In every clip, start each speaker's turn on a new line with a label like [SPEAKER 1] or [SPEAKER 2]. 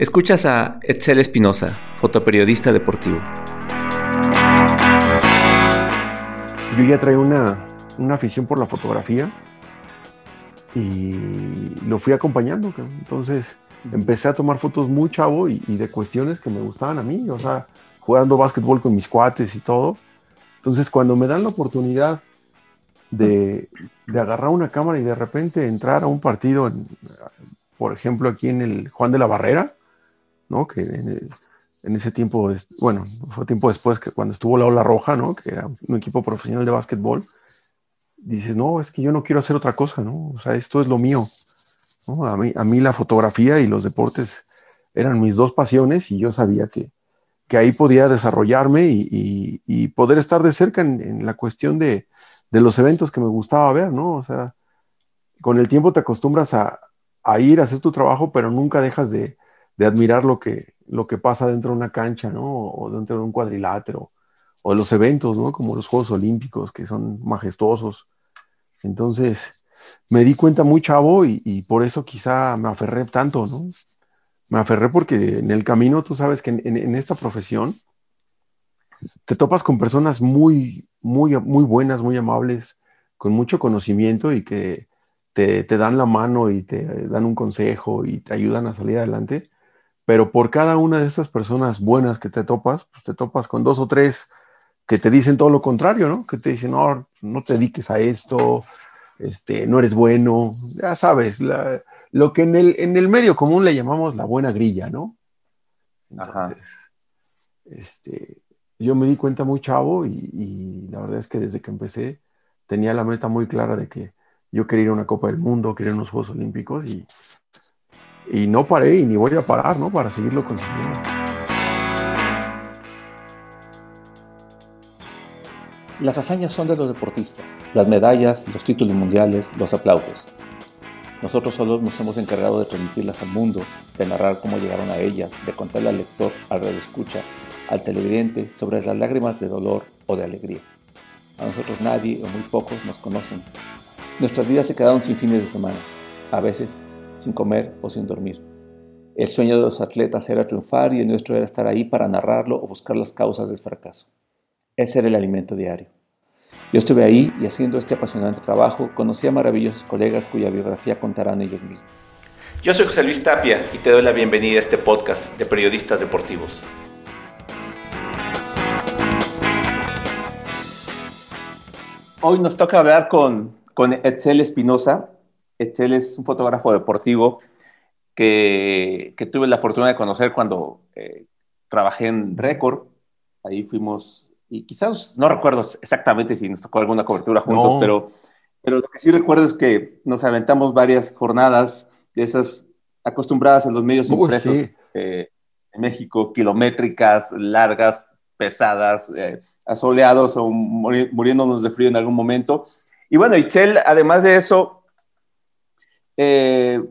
[SPEAKER 1] Escuchas a Etzel Espinosa, fotoperiodista deportivo.
[SPEAKER 2] Yo ya traía una, una afición por la fotografía y lo fui acompañando. Entonces empecé a tomar fotos muy chavo y, de cuestiones que me gustaban a mí, o sea, jugando básquetbol con mis cuates y todo. Entonces cuando me dan la oportunidad de, de agarrar una cámara y de repente entrar a un partido, en, por ejemplo, aquí en el Juan de la Barrera, ¿no? Que en, ese tiempo, bueno, fue tiempo después que cuando estuvo la Ola Roja, ¿no? Que era un equipo profesional de básquetbol, dices, no, es que yo no quiero hacer otra cosa, ¿no? O sea, esto es lo mío. A, mí, a mí la fotografía y los deportes eran mis dos pasiones y yo sabía que, que ahí podía desarrollarme y, y, poder estar de cerca en, la cuestión de, de, los eventos que me gustaba ver, ¿no? O sea, con el tiempo te acostumbras a, a ir a hacer tu trabajo, pero nunca dejas de, de admirar lo que, lo que pasa dentro de una cancha, ¿no? O dentro de un cuadrilátero, o los eventos, ¿no? Como los Juegos Olímpicos, que son majestuosos. Entonces, me di cuenta muy chavo y, por eso quizá me aferré tanto, ¿no? Me aferré porque en el camino, tú sabes que en, esta profesión te topas con personas muy, muy, muy buenas, muy amables, con mucho conocimiento y que te, te, dan la mano y te dan un consejo y te ayudan a salir adelante pero por cada una de estas personas buenas que te topas, pues te topas con dos o tres que te dicen todo lo contrario, ¿no? Que te dicen, no, no te dediques a esto, este, no eres bueno, ya sabes, lo que en el, en el medio común le llamamos la buena grilla, ¿no? Entonces, este, yo me di cuenta muy chavo y, y, la verdad es que desde que empecé tenía la meta muy clara de que yo quería ir a una Copa del Mundo, quería ir a unos Juegos Olímpicos y, y no paré y ni voy a parar, ¿no? Para seguirlo consiguiendo.
[SPEAKER 1] Las hazañas son de los deportistas, las medallas, los títulos mundiales, los aplausos. Nosotros solo nos hemos encargado de transmitirlas al mundo, de narrar cómo llegaron a ellas, de contarle al lector, al escucha, al televidente sobre las lágrimas de dolor o de alegría. A nosotros nadie o muy pocos nos conocen. Nuestras vidas se quedaron sin fines de semana, a veces sin comer o sin dormir. El sueño de los atletas era triunfar y el nuestro era estar ahí para narrarlo o buscar las causas del fracaso. Ese era el alimento diario. Yo estuve ahí y haciendo este apasionante trabajo conocí a maravillosos colegas cuya biografía contarán ellos mismos. Yo soy José Luis Tapia y te doy la bienvenida a este podcast de periodistas deportivos. Hoy nos toca hablar con, con Etzel Espinosa, Etzel es un fotógrafo deportivo que, tuve la fortuna de conocer cuando eh, trabajé en Record. Ahí fuimos, y quizás no recuerdo exactamente si nos tocó alguna cobertura juntos, pero, pero lo que sí recuerdo es que nos aventamos varias jornadas de esas acostumbradas en los medios impresos eh, en México, kilométricas, largas, pesadas, eh, asoleados o muriéndonos de frío en algún momento. Y bueno, Itzel, además de eso, eh,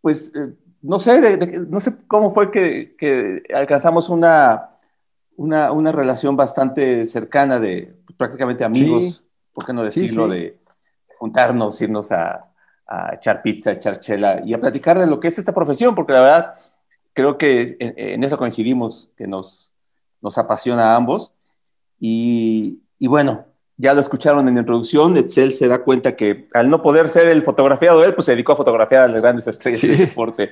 [SPEAKER 1] pues eh, no, sé, no sé cómo fue que, alcanzamos una, una, relación bastante cercana de prácticamente amigos, ¿por qué no decirlo? De juntarnos, irnos a, echar pizza, echar chela y a platicar de lo que es esta profesión, porque la verdad creo que en, eso coincidimos, que nos, nos apasiona a ambos. Y, y bueno, ya lo escucharon en la introducción, Etzel se da cuenta que al no poder ser el fotografiado él, pues se dedicó a fotografiar a las grandes estrellas del deporte.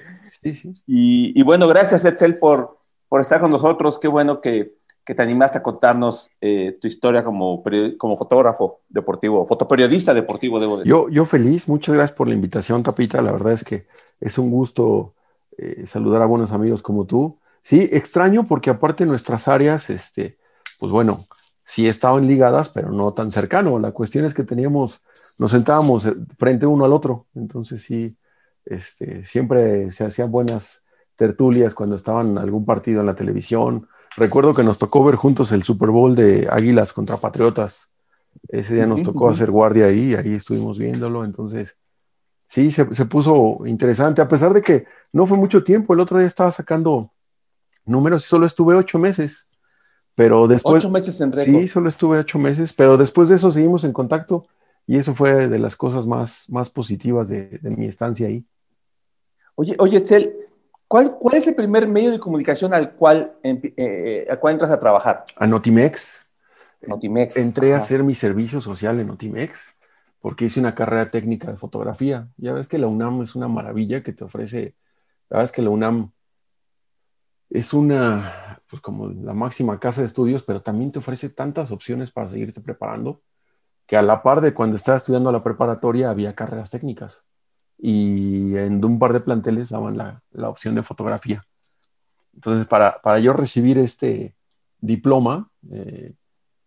[SPEAKER 1] Y, bueno, gracias Etzel por, por estar con nosotros. Qué bueno que, que te animaste a contarnos eh, tu historia como, como fotógrafo deportivo, fotoperiodista deportivo, debo decir.
[SPEAKER 2] Yo, yo feliz, muchas gracias por la invitación, Tapita. La verdad es que es un gusto eh, saludar a buenos amigos como tú. Sí, extraño porque aparte nuestras áreas, este, pues bueno, sí estaban ligadas, pero no tan cercano. La cuestión es que teníamos, nos sentábamos eh, frente uno al otro, entonces sí, este, siempre se hacían buenas tertulias cuando estaban en algún partido en la televisión. Recuerdo que nos tocó ver juntos el Super Bowl de Águilas contra Patriotas. Ese día nos tocó hacer guardia ahí, ahí estuvimos viéndolo, entonces sí, se, se puso interesante, a pesar de que no fue mucho tiempo, el otro día estaba sacando números y solo estuve ocho meses. Pero después...
[SPEAKER 1] Ocho meses en
[SPEAKER 2] Sí, solo estuve ocho meses, pero después de eso seguimos en contacto y eso fue de las cosas más, más positivas de, mi estancia ahí.
[SPEAKER 1] Oye, oye, Tel, ¿Cuál, ¿Cuál es el primer medio de comunicación al cual, eh, al cual entras a trabajar?
[SPEAKER 2] A Notimex.
[SPEAKER 1] Notimex.
[SPEAKER 2] Entré a hacer mi servicio social en Notimex porque hice una carrera técnica de fotografía. Ya ves que la UNAM es una maravilla que te ofrece, la verdad es que la UNAM es una, pues como la máxima casa de estudios, pero también te ofrece tantas opciones para seguirte preparando, que a la par de cuando estaba estudiando la preparatoria había carreras técnicas y en un par de planteles daban la, la opción de fotografía. Entonces, para, para, yo recibir este diploma, eh,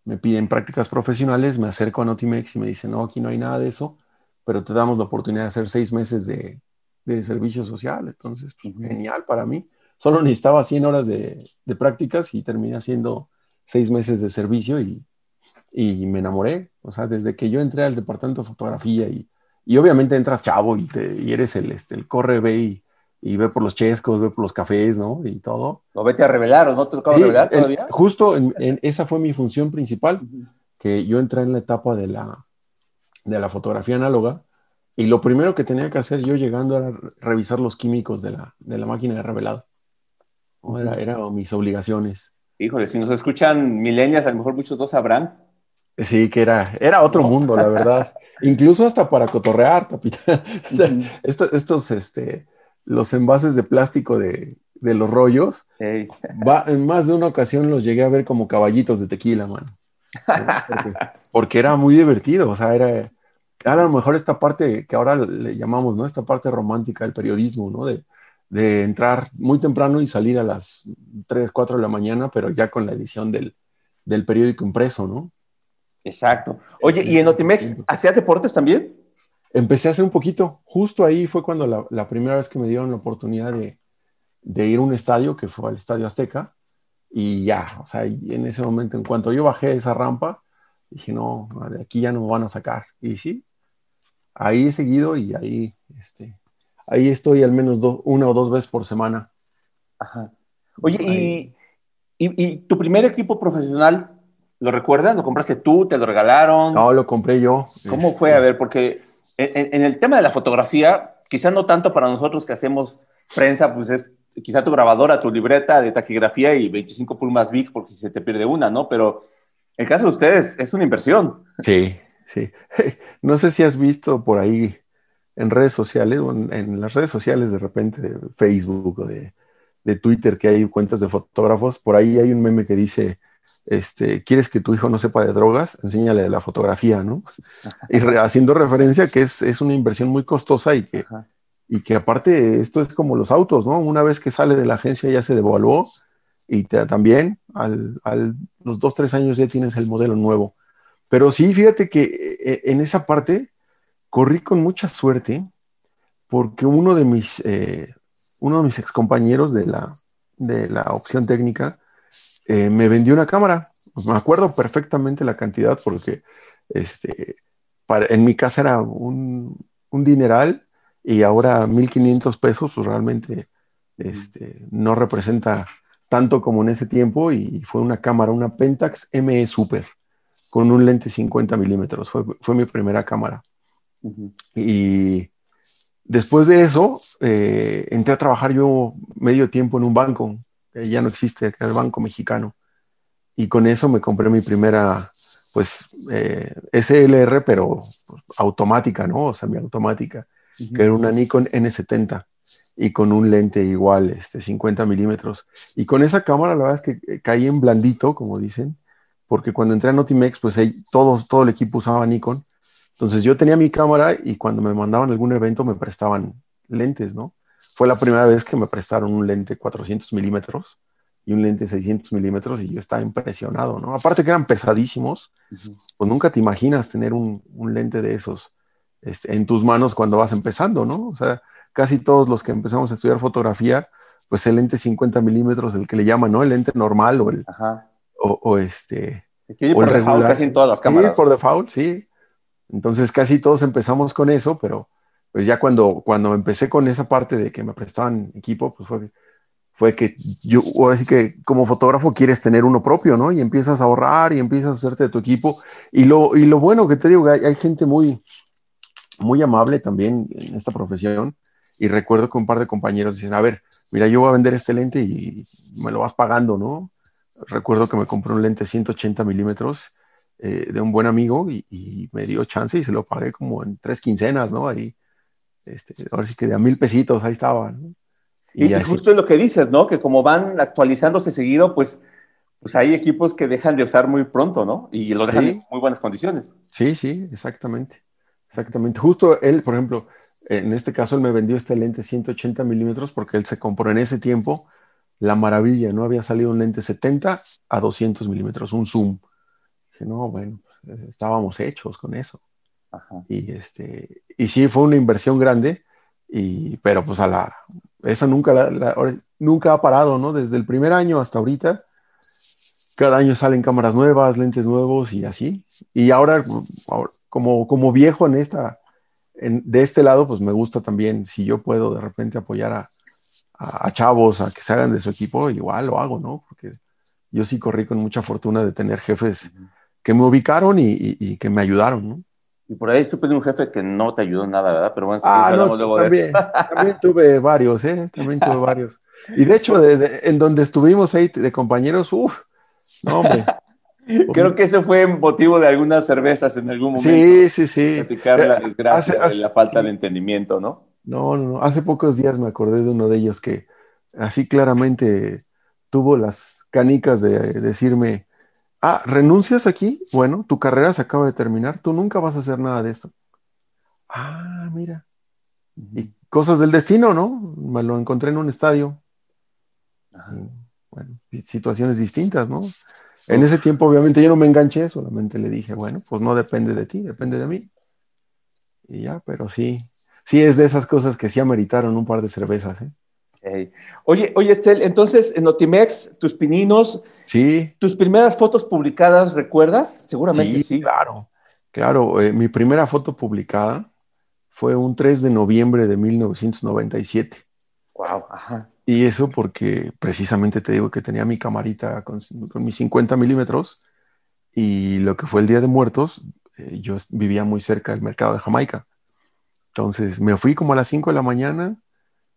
[SPEAKER 2] me piden prácticas profesionales, me acerco a Notimex y me dicen, no, aquí no hay nada de eso, pero te damos la oportunidad de hacer seis meses de, de servicio social. Entonces, pues, genial para mí. Solo necesitaba 100 horas de, de, prácticas y terminé haciendo seis meses de servicio y, y, me enamoré. O sea, desde que yo entré al departamento de fotografía y, y obviamente entras chavo y, te, y eres el, este, el corre, ve y y ve por los chescos, ve por los cafés, ¿no? Y todo.
[SPEAKER 1] ¿No vete a revelar o no te tocaba revelar todavía?
[SPEAKER 2] justo en, esa fue mi función principal, que yo entré en la etapa de la, de la fotografía análoga y lo primero que tenía que hacer yo llegando era revisar los químicos de la, de la máquina de revelado. Era, mis obligaciones.
[SPEAKER 1] Híjole, si nos escuchan milenias, a lo mejor muchos dos sabrán.
[SPEAKER 2] Sí, que era, era otro mundo, la verdad. Incluso hasta para cotorrear, tapita. estos, estos, este, los envases de plástico de, los rollos, va, en más de una ocasión los llegué a ver como caballitos de tequila, mano. Porque, era muy divertido, o sea, era, a lo mejor esta parte que ahora le llamamos, ¿no? Esta parte romántica del periodismo, ¿no? De, entrar muy temprano y salir a las 3, 4 de la mañana, pero ya con la edición del, del periódico impreso, ¿no?
[SPEAKER 1] Exacto. Oye, ¿y en Otimex hacías deportes también?
[SPEAKER 2] empecé hace un poquito. Justo ahí fue cuando la, primera vez que me dieron la oportunidad de, ir a un estadio, que fue al Estadio Azteca. Y ya, o sea, en ese momento, en cuanto yo bajé esa rampa, dije, no, de aquí ya no me van a sacar. Y sí, ahí he seguido y ahí, este, ahí estoy al menos una o dos veces por semana.
[SPEAKER 1] Ajá. Oye, y, y, tu primer equipo profesional, ¿lo recuerdas? ¿Lo compraste tú? ¿Te lo regalaron?
[SPEAKER 2] No, lo compré yo.
[SPEAKER 1] ¿Cómo fue? A ver, porque en, el tema de la fotografía, quizá no tanto para nosotros que hacemos prensa, pues es quizá tu grabadora, tu libreta de taquigrafía y 25 pulmas Vic, porque si se te pierde una, ¿no? Pero el caso de ustedes es una inversión.
[SPEAKER 2] Sí, sí. No sé si has visto por ahí en redes sociales, o en, las redes sociales de repente, de Facebook o de, de Twitter, que hay cuentas de fotógrafos, por ahí hay un meme que dice, este, quieres que tu hijo no sepa de drogas, enséñale la fotografía, ¿no? Y haciendo referencia que es, es, una inversión muy costosa y que, y que aparte esto es como los autos, ¿no? Una vez que sale de la agencia ya se devaluó y también al, al, los dos, tres años ya tienes el modelo nuevo. Pero sí, fíjate que eh, en esa parte corrí con mucha suerte porque uno de mis, eh, uno de mis excompañeros de la, de la opción técnica, eh, me vendió una cámara. Me acuerdo perfectamente la cantidad porque este, en mi casa era un, un dineral y ahora 1.500 pesos pues realmente este, no representa tanto como en ese tiempo y fue una cámara, una Pentax ME Super con un lente 50 milímetros. Fue, fue, mi primera cámara. Y después de eso, eh, entré a trabajar yo medio tiempo en un banco ya no existe, el Banco Mexicano. Y con eso me compré mi primera, pues, eh, SLR, pero automática, ¿no? O semiautomática, que era una Nikon N70 y con un lente igual, este, 50 milímetros. Y con esa cámara, la verdad es que eh, caí en blandito, como dicen, porque cuando entré a Notimex, pues todos, todo el equipo usaba Nikon. Entonces yo tenía mi cámara y cuando me mandaban algún evento me prestaban lentes, ¿no? fue la primera vez que me prestaron un lente 400 milímetros y un lente 600 milímetros y yo estaba impresionado, ¿no? Aparte que eran pesadísimos, pues nunca te imaginas tener un, un lente de esos este, en tus manos cuando vas empezando, ¿no? O sea, casi todos los que empezamos a estudiar fotografía, pues el lente 50 milímetros, el que le llaman, ¿no? El lente normal o el, O, o, este...
[SPEAKER 1] o por el regular. casi en todas las cámaras.
[SPEAKER 2] Sí, por default, sí. Entonces casi todos empezamos con eso, pero pues ya cuando, cuando empecé con esa parte de que me prestaban equipo, pues fue, fue que yo, ahora sí que como fotógrafo quieres tener uno propio, ¿no? Y empiezas a ahorrar y empiezas a hacerte de tu equipo. Y lo, y lo bueno que te digo, hay, hay gente muy, muy amable también en esta profesión Y recuerdo que un par de compañeros dicen, a ver, mira, yo voy a vender este lente y me lo vas pagando, ¿no? Recuerdo que me compré un lente 180 milímetros eh, de un buen amigo y, me dio chance y se lo pagué como en tres quincenas, ¿no? Ahí, este, ahora sí que de a mil pesitos, ahí estaba, ¿no?
[SPEAKER 1] Y, justo es lo que dices, ¿no? Que como van actualizándose seguido, pues, pues hay equipos que dejan de usar muy pronto, ¿no? Y lo dejan en muy buenas condiciones.
[SPEAKER 2] Sí, sí, exactamente. Exactamente. Justo él, por ejemplo, en este caso él me vendió este lente 180 milímetros porque él se compró en ese tiempo la maravilla, ¿no? Había salido un lente 70 a 200 milímetros, un zoom. Dije, no, bueno, pues, estábamos hechos con eso. Y, este, y sí, fue una inversión grande, y, pero pues a la, esa nunca, nunca ha parado, ¿no? Desde el primer año hasta ahorita, cada año salen cámaras nuevas, lentes nuevos y así. Y ahora, como, como viejo en esta, de este lado, pues me gusta también, si yo puedo de repente apoyar a, a, chavos a que se hagan de su equipo, igual lo hago, ¿no? Porque yo sí corrí con mucha fortuna de tener jefes que me ubicaron y, que me ayudaron, ¿no?
[SPEAKER 1] Y por ahí supe de un jefe que no te ayudó en nada, ¿verdad? Pero bueno,
[SPEAKER 2] ah, no, luego también, de eso. también tuve varios, ¿eh? También tuve varios. Y de hecho, en donde estuvimos ahí de compañeros, uff, no, hombre.
[SPEAKER 1] Creo que eso fue motivo de algunas cervezas en algún momento.
[SPEAKER 2] Sí, sí, sí.
[SPEAKER 1] Platicar la eh, desgracia la falta de entendimiento, ¿no?
[SPEAKER 2] No, no, no. Hace pocos días me acordé de uno de ellos que así claramente tuvo las canicas de decirme, ah, ¿renuncias aquí? Bueno, tu carrera se acaba de terminar, tú nunca vas a hacer nada de esto. Ah, mira. Y cosas del destino, ¿no? Me lo encontré en un estadio. Bueno, situaciones distintas, ¿no? En ese tiempo, obviamente, yo no me enganché, solamente le dije, bueno, pues no depende de ti, depende de mí. Y ya, pero sí, sí es de esas cosas que sí ameritaron un par de cervezas, ¿eh?
[SPEAKER 1] Oye, oye, Tel, entonces en Notimex, tus pininos,
[SPEAKER 2] sí.
[SPEAKER 1] tus primeras fotos publicadas, ¿recuerdas? Seguramente sí.
[SPEAKER 2] Claro, claro. Eh, mi primera foto publicada fue un 3 de noviembre de 1997.
[SPEAKER 1] Wow, ajá.
[SPEAKER 2] Y eso porque precisamente te digo que tenía mi camarita con, mis 50 milímetros y lo que fue el Día de Muertos, eh, yo vivía muy cerca del mercado de Jamaica. Entonces me fui como a las 5 de la mañana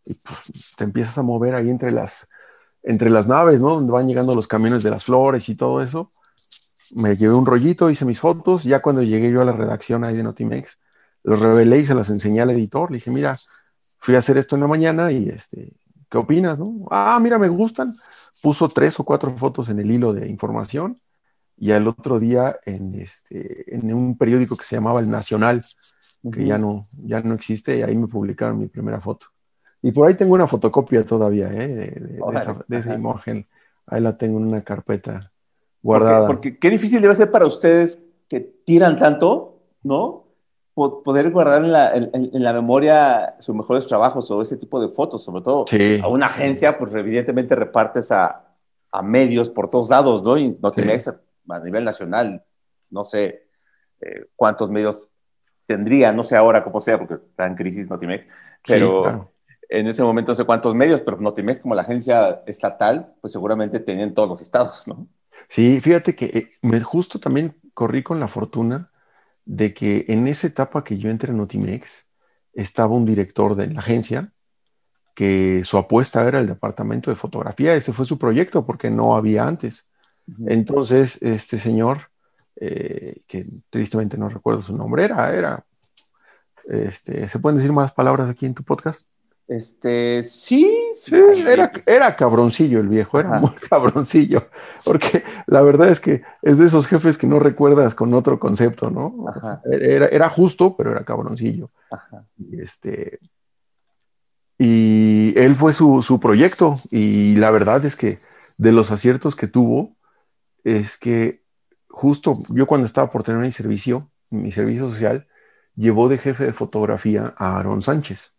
[SPEAKER 2] y pues, te empiezas a mover ahí entre las, entre las naves, ¿no? Donde van llegando los camiones de las flores y todo eso. Me llevé un rollito, hice mis fotos. Ya cuando llegué yo a la redacción ahí de Notimex, los revelé y se las enseñé al editor. Le dije, mira, fui a hacer esto en la mañana y este, ¿qué opinas? No? Ah, mira, me gustan. Puso tres o cuatro fotos en el hilo de información y al otro día en, este, en un periódico que se llamaba El Nacional, que ya no, ya no existe, y ahí me publicaron mi primera foto. Y por ahí tengo una fotocopia todavía ¿eh? de, esa, imagen. Ahí la tengo en una carpeta guardada.
[SPEAKER 1] Porque, qué difícil debe ser para ustedes que tiran tanto, ¿no? poder guardar en la, en, la, memoria sus mejores trabajos o ese tipo de fotos, sobre todo a una agencia, pues evidentemente repartes a, a medios por todos lados, ¿no? Y no tienes a nivel nacional, no sé eh, cuántos medios tendría, no sé ahora cómo sea, porque está en crisis Notimex, pero en ese momento no sé cuántos medios, pero Notimex como la agencia estatal, pues seguramente tenían todos los estados, ¿no?
[SPEAKER 2] Sí, fíjate que eh, me justo también corrí con la fortuna de que en esa etapa que yo entré en Notimex, estaba un director de la agencia que su apuesta era el departamento de fotografía, ese fue su proyecto porque no había antes. Entonces, este señor, eh, que tristemente no recuerdo su nombre, era, era, este, ¿se pueden decir más palabras aquí en tu podcast?
[SPEAKER 1] Este, sí, sí.
[SPEAKER 2] Era, era cabroncillo el viejo, era muy cabroncillo, porque la verdad es que es de esos jefes que no recuerdas con otro concepto, ¿no? Era, era, justo, pero era cabroncillo. Y este, y él fue su, su, proyecto, y la verdad es que de los aciertos que tuvo, es que justo yo cuando estaba por tener mi servicio, mi servicio social, llevó de jefe de fotografía a Aaron Sánchez.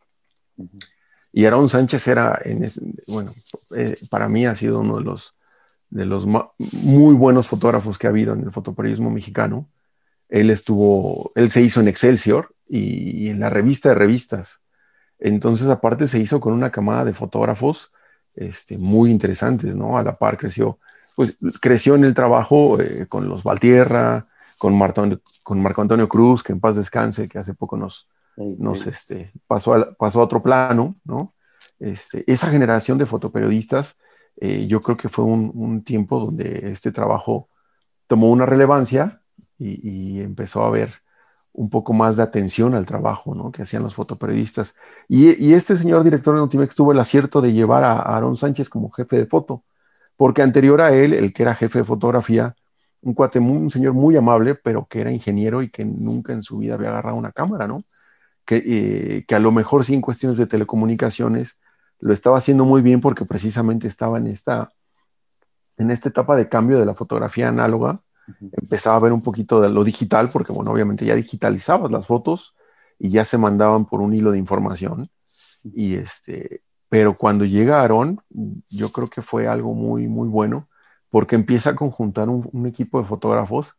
[SPEAKER 2] Y Aaron Sánchez era, en bueno, eh, para mí ha sido uno de los, de los muy buenos fotógrafos que ha habido en el fotoperiodismo mexicano. Él estuvo, él se hizo en Excelsior y, en la revista de revistas. Entonces, aparte, se hizo con una camada de fotógrafos este, muy interesantes, ¿no? A la par creció, pues creció en el trabajo eh, con los Valtierra, con, con Marco Antonio Cruz, que en paz descanse, que hace poco nos, nos Este, pasó, a, pasó a otro plano, ¿no? Este, esa generación de fotoperiodistas, eh, yo creo que fue un, tiempo donde este trabajo tomó una relevancia y, empezó a haber un poco más de atención al trabajo ¿no? que hacían los fotoperiodistas. Y, este señor director de Notimex tuvo el acierto de llevar a Aaron Sánchez como jefe de foto, porque anterior a él, el que era jefe de fotografía, un cuate, un señor muy amable, pero que era ingeniero y que nunca en su vida había agarrado una cámara, ¿no? Que, eh, que a lo mejor sí en cuestiones de telecomunicaciones lo estaba haciendo muy bien porque precisamente estaba en esta, en esta etapa de cambio de la fotografía análoga. Empezaba a ver un poquito de lo digital, porque bueno, obviamente ya digitalizabas las fotos y ya se mandaban por un hilo de información. Y este, pero cuando llega Aarón, yo creo que fue algo muy, muy bueno, porque empieza a conjuntar un, equipo de fotógrafos,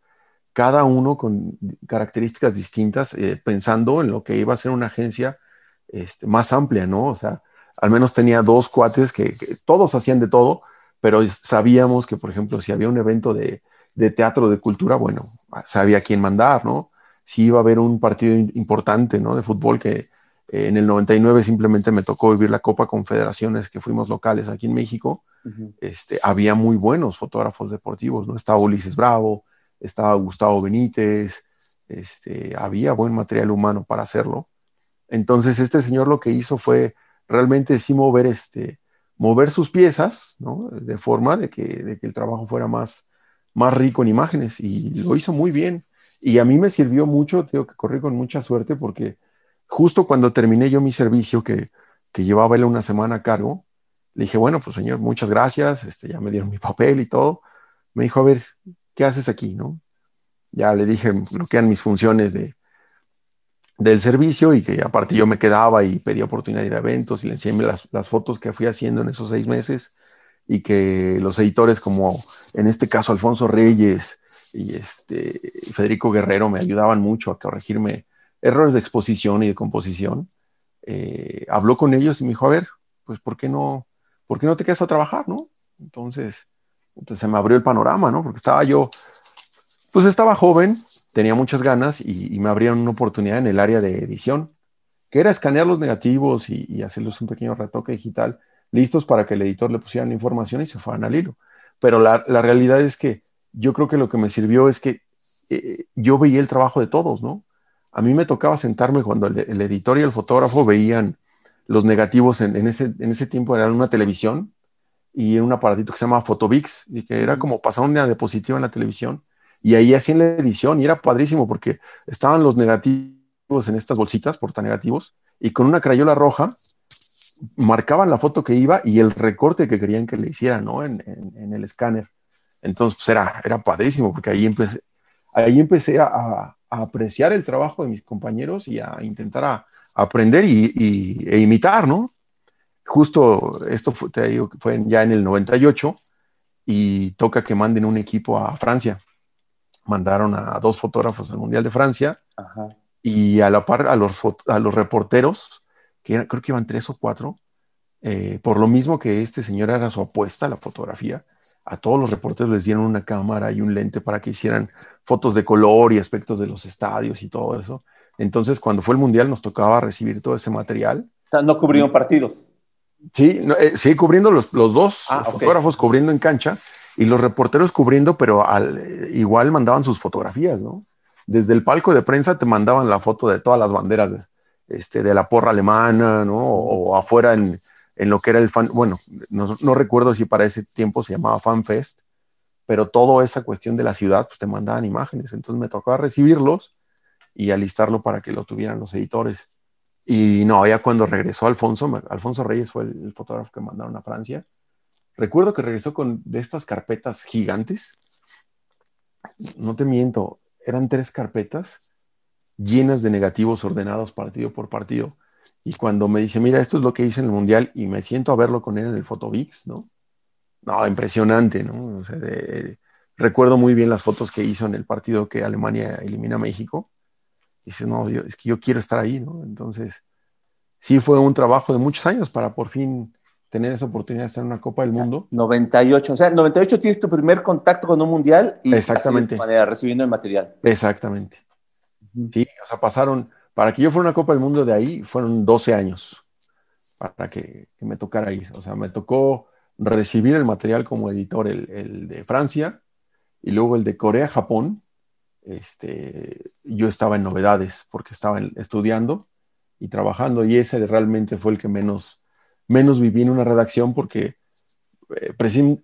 [SPEAKER 2] cada uno con características distintas, eh, pensando en lo que iba a ser una agencia este, más amplia, ¿no? O sea, al menos tenía dos cuates que, todos hacían de todo, pero sabíamos que, por ejemplo, si había un evento de, teatro, de cultura, bueno, sabía quién mandar, ¿no? Si iba a haber un partido importante, ¿no? De fútbol que eh, en el 99 simplemente me tocó vivir la Copa Confederaciones, que fuimos locales aquí en México, este, había muy buenos fotógrafos deportivos, ¿no? Estaba Ulises Bravo, estaba Gustavo Benítez, este, había buen material humano para hacerlo. Entonces, este señor lo que hizo fue realmente sí mover, este, mover sus piezas, ¿no? De forma de que, el trabajo fuera más, más rico en imágenes y lo hizo muy bien. Y a mí me sirvió mucho, tengo que correr con mucha suerte porque justo cuando terminé yo mi servicio, que, que llevaba él una semana a cargo, le dije, bueno, pues señor, muchas gracias, este, ya me dieron mi papel y todo. Me dijo, a ver, ¿qué haces aquí, no? Ya le dije lo que eran mis funciones de, del servicio y que aparte yo me quedaba y pedía oportunidad de ir a eventos y le enseñé las, las, fotos que fui haciendo en esos seis meses y que los editores como en este caso Alfonso Reyes y este Federico Guerrero me ayudaban mucho a corregirme errores de exposición y de composición. Eh, habló con ellos y me dijo, a ver, pues ¿por qué no, por qué no te quedas a trabajar, no? Entonces, se me abrió el panorama, ¿no? Porque estaba yo pues estaba joven, tenía muchas ganas y, me abrieron una oportunidad en el área de edición, que era escanear los negativos y, hacerles un pequeño retoque digital, listos para que el editor le pusiera la información y se fueran al hilo. Pero la, realidad es que yo creo que lo que me sirvió es que eh, yo veía el trabajo de todos, ¿no? A mí me tocaba sentarme cuando el, editor y el fotógrafo veían los negativos en, ese, en ese tiempo, era una televisión y en un aparatito que se llama Photobix, y que era como pasar una diapositiva en la televisión y ahí hacían la edición y era padrísimo porque estaban los negativos en estas bolsitas, portanegativos, y con una crayola roja marcaban la foto que iba y el recorte que querían que le hicieran, ¿no? En, el escáner. Entonces, pues era, era padrísimo porque ahí empecé, ahí empecé a, apreciar el trabajo de mis compañeros y a intentar a, aprender y, e imitar, ¿no? Justo esto fue, te digo, fue ya en el 98 y toca que manden un equipo a Francia mandaron a dos fotógrafos al Mundial de Francia y a la par a los, a los reporteros, que creo que iban tres o cuatro, eh, por lo mismo que este señor era su apuesta a la fotografía, a todos los reporteros les dieron una cámara y un lente para que hicieran fotos de color y aspectos de los estadios y todo eso. Entonces, cuando fue el Mundial, nos tocaba recibir todo ese material.
[SPEAKER 1] ¿No cubrieron partidos?
[SPEAKER 2] Sí, eh, sí, cubriendo los, los dos ah, fotógrafos cubriendo en cancha y los reporteros cubriendo, pero al, igual mandaban sus fotografías, ¿no? Desde el palco de prensa te mandaban la foto de todas las banderas de, este, de la porra alemana, ¿no? O, afuera en, en, lo que era el fan, bueno, no, no, recuerdo si para ese tiempo se llamaba FanFest, pero toda esa cuestión de la ciudad, pues te mandaban imágenes. Entonces me tocaba recibirlos y alistarlo para que lo tuvieran los editores. Y no, ya cuando regresó Alfonso, Alfonso Reyes fue el fotógrafo que mandaron a Francia, Recuerdo que regresó con de estas carpetas gigantes. No te miento, eran tres carpetas llenas de negativos ordenados partido por partido. Y cuando me dice, mira, esto es lo que hice en el Mundial y me siento a verlo con él en el Photobix, ¿no? No, impresionante, ¿no? recuerdo muy bien las fotos que hizo en el partido que Alemania elimina a México. Dice, no, es que yo quiero estar ahí, ¿no? Entonces, sí fue un trabajo de muchos años para por fin tener esa oportunidad de estar en una Copa del Mundo.
[SPEAKER 1] 98, o sea, 98 tienes tu primer contacto con un mundial y
[SPEAKER 2] Exactamente.
[SPEAKER 1] manera, recibiendo el material.
[SPEAKER 2] Exactamente. Sí, o sea, pasaron, para que yo fuera una Copa del Mundo de ahí, fueron 12 años para que, me tocara ir. O sea, me tocó recibir el material como editor, el, de Francia, y luego el de Corea, Japón. Este, yo estaba en novedades porque estaba estudiando y trabajando, y ese realmente fue el que menos, menos viví en una redacción porque eh,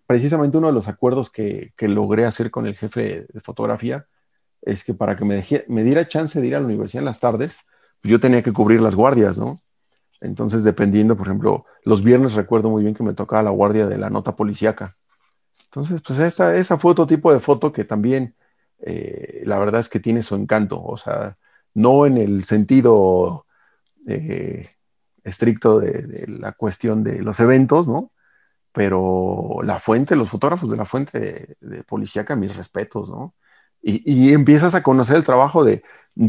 [SPEAKER 2] precisamente uno de los acuerdos que, logré hacer con el jefe de fotografía es que para que me, me diera chance de ir a la universidad en las tardes, pues yo tenía que cubrir las guardias, ¿no? Entonces, dependiendo, por ejemplo, los viernes recuerdo muy bien que me tocaba la guardia de la nota policíaca. Entonces, pues esa, esa fue otro tipo de foto que también, eh, la verdad es que tiene su encanto, o sea, no en el sentido eh, estricto de, la cuestión de los eventos, ¿no? Pero la fuente, los fotógrafos de la fuente de, de policíaca, mis respetos, ¿no? Y, empiezas a conocer el trabajo de,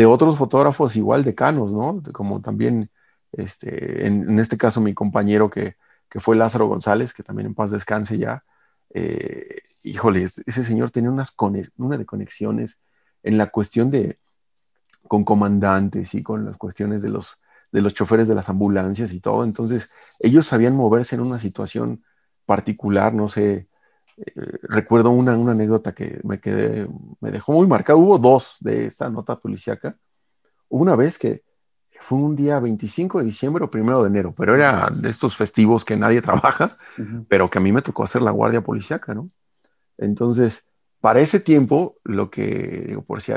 [SPEAKER 2] otros fotógrafos igual decanos, ¿no? Como también, este, en, este caso, mi compañero que, fue Lázaro González, que también en paz descanse ya. Eh, híjole, ese señor tenía unas una de conexiones en la cuestión de, con comandantes y con las cuestiones de los, de los choferes de las ambulancias y todo. Entonces, ellos sabían moverse en una situación particular, no sé, eh, recuerdo una, anécdota que me quedé, me dejó muy marcada. Hubo dos de esta nota policíaca. Hubo una vez que fue un día 25 de diciembre o primero de enero, pero era de estos festivos que nadie trabaja, pero que a mí me tocó hacer la guardia policíaca, ¿no? Entonces, para ese tiempo, lo que, digo, por si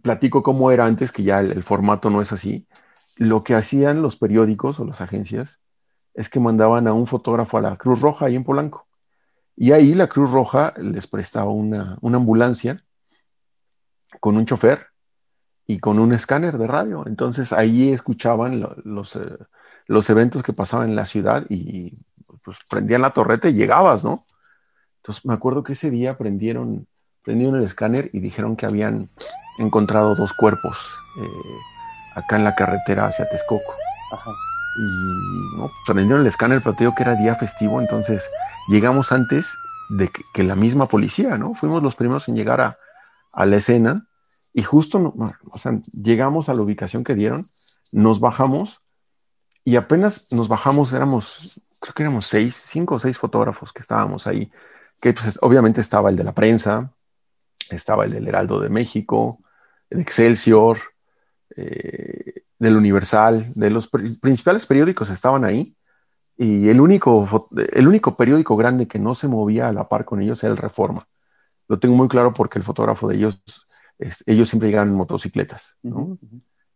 [SPEAKER 2] platico cómo era antes, que ya el, formato no es así, lo que hacían los periódicos o las agencias es que mandaban a un fotógrafo a la Cruz Roja ahí en Polanco. Y ahí la Cruz Roja les prestaba una, ambulancia con un chofer y con un escáner de radio. Entonces ahí escuchaban los, eh, los eventos que pasaban en la ciudad y pues prendían la torreta y llegabas, ¿no? Entonces me acuerdo que ese día prendieron, prendieron el escáner y dijeron que habían encontrado dos cuerpos eh, acá en la carretera hacia Texcoco. Y no, prendieron el escáner, pero te digo que era día festivo, entonces llegamos antes de que, la misma policía, ¿no? Fuimos los primeros en llegar a, la escena y justo, o sea, llegamos a la ubicación que dieron, nos bajamos y apenas nos bajamos, éramos, creo que éramos seis, cinco o seis fotógrafos que estábamos ahí, que pues obviamente estaba el de la prensa, estaba el del Heraldo de México, el Excelsior, eh, del Universal, de los principales periódicos estaban ahí y el único, el único periódico grande que no se movía a la par con ellos era el Reforma. Lo tengo muy claro porque el fotógrafo de ellos, ellos siempre llegan en motocicletas.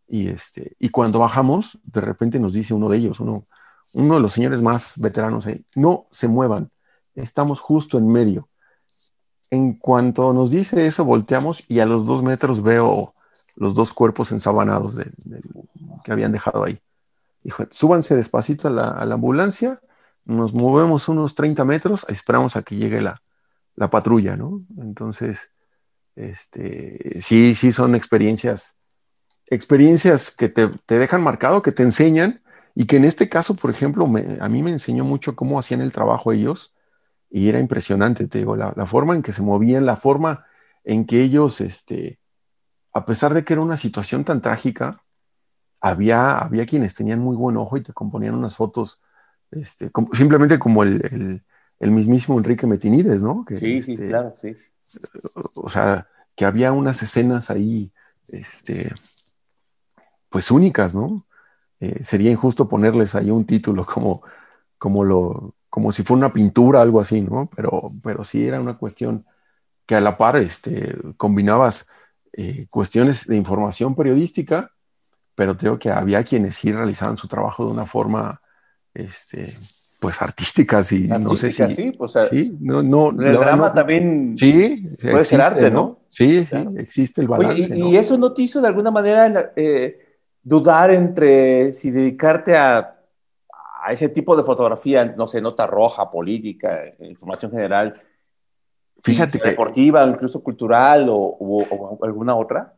[SPEAKER 2] y, este, y cuando bajamos, de repente nos dice uno de ellos, uno, uno de los señores más veteranos ahí, no se muevan, estamos justo en medio. En cuanto nos dice eso, volteamos y a los dos metros veo los dos cuerpos ensabanados que habían dejado ahí. Dijo, súbanse despacito a la, ambulancia, nos movemos unos 30 metros, esperamos a que llegue la, patrulla, ¿no? Entonces, este, sí, sí son experiencias, experiencias que te, dejan marcado, que te enseñan, y que en este caso, por ejemplo, a mí me enseñó mucho cómo hacían el trabajo ellos, y era impresionante, te digo, la, la, forma en que se movían, la forma en que ellos, este, a pesar de que era una situación tan trágica, había, había quienes tenían muy buen ojo y te componían unas fotos, este, simplemente como el, mismísimo Enrique Metinides, ¿no?
[SPEAKER 1] sí, sí,
[SPEAKER 2] este,
[SPEAKER 1] claro, sí.
[SPEAKER 2] O sea, que había unas escenas ahí, este, pues únicas, ¿no? Eh, sería injusto ponerles ahí un título como, como, lo, como si fuera una pintura, algo así, ¿no? Pero, pero sí era una cuestión que a la par este, combinabas eh, cuestiones de información periodística pero creo que había quienes sí realizaban su trabajo de una forma, este, pues artística, si no sé si.
[SPEAKER 1] Sí, sea,
[SPEAKER 2] sí, no, no.
[SPEAKER 1] El drama también
[SPEAKER 2] sí,
[SPEAKER 1] puede ser arte, ¿no?
[SPEAKER 2] Sí, sí, existe el balance.
[SPEAKER 1] y, eso no te hizo de alguna manera eh, dudar entre si dedicarte a, a, ese tipo de fotografía, no sé, nota roja, política, información general.
[SPEAKER 2] Fíjate
[SPEAKER 1] deportiva, incluso cultural o alguna otra.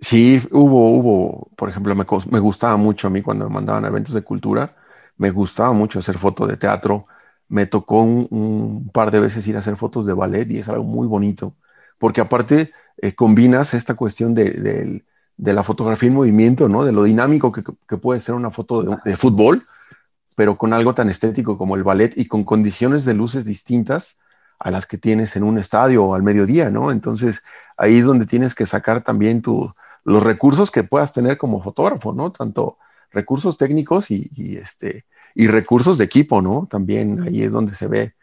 [SPEAKER 2] Sí, hubo, hubo, por ejemplo, me, me, gustaba mucho a mí cuando me mandaban a eventos de cultura, me gustaba mucho hacer fotos de teatro, me tocó un, par de veces ir a hacer fotos de ballet y es algo muy bonito, porque aparte eh, combinas esta cuestión de, la fotografía en movimiento, ¿no? De lo dinámico que, puede ser una foto de, fútbol, pero con algo tan estético como el ballet y con condiciones de luces distintas a las que tienes en un estadio o al mediodía, ¿no? Entonces, ahí es donde tienes que sacar también tu, los recursos que puedas tener como fotógrafo, ¿no? Tanto recursos técnicos y, este, y recursos de equipo, ¿no? También ahí es donde se ve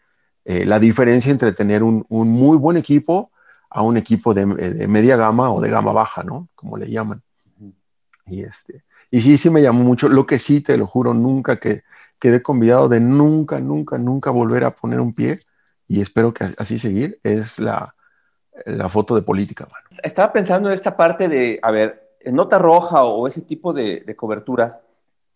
[SPEAKER 2] eh, la diferencia entre tener un, muy buen equipo a un equipo de, media gama o de gama baja, ¿no? Como le llaman. Y, este, y sí, sí me llamó mucho. Lo que sí, te lo juro, nunca que quedé convidado de nunca, nunca, nunca volver a poner un pie y espero que así seguir, es la, la foto de política.
[SPEAKER 1] Estaba pensando en esta parte de, a ver, en nota roja o ese tipo de, coberturas,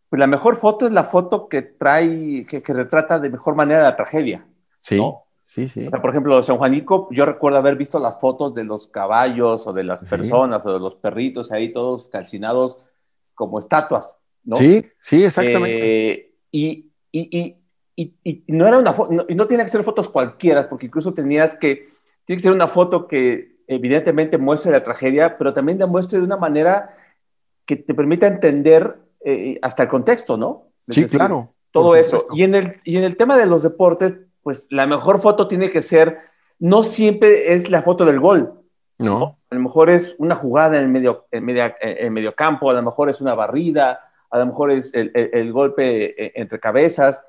[SPEAKER 1] pues la mejor foto es la foto que trae, que, retrata de mejor manera la tragedia.
[SPEAKER 2] Sí, sí, sí.
[SPEAKER 1] O sea, por ejemplo, San Juanico, yo recuerdo haber visto las fotos de los caballos o de las personas o de los perritos ahí todos calcinados como estatuas, ¿no?
[SPEAKER 2] Sí, sí, exactamente.
[SPEAKER 1] Eh, y, y, y, y, no era una foto, y no tiene que ser fotos cualquiera, porque incluso tenías que tiene que ser una foto que evidentemente muestre la tragedia, pero también la muestre de una manera que te permita entender eh, hasta el contexto, ¿no?
[SPEAKER 2] sí, claro.
[SPEAKER 1] Todo eso. Y en, el, y en el tema de los deportes, pues la mejor foto tiene que ser, no siempre es la foto del gol.
[SPEAKER 2] No.
[SPEAKER 1] A lo mejor es una jugada en el medio, en medio, en medio campo, a lo mejor es una barrida, a lo mejor es el, el golpe eh, entre cabezas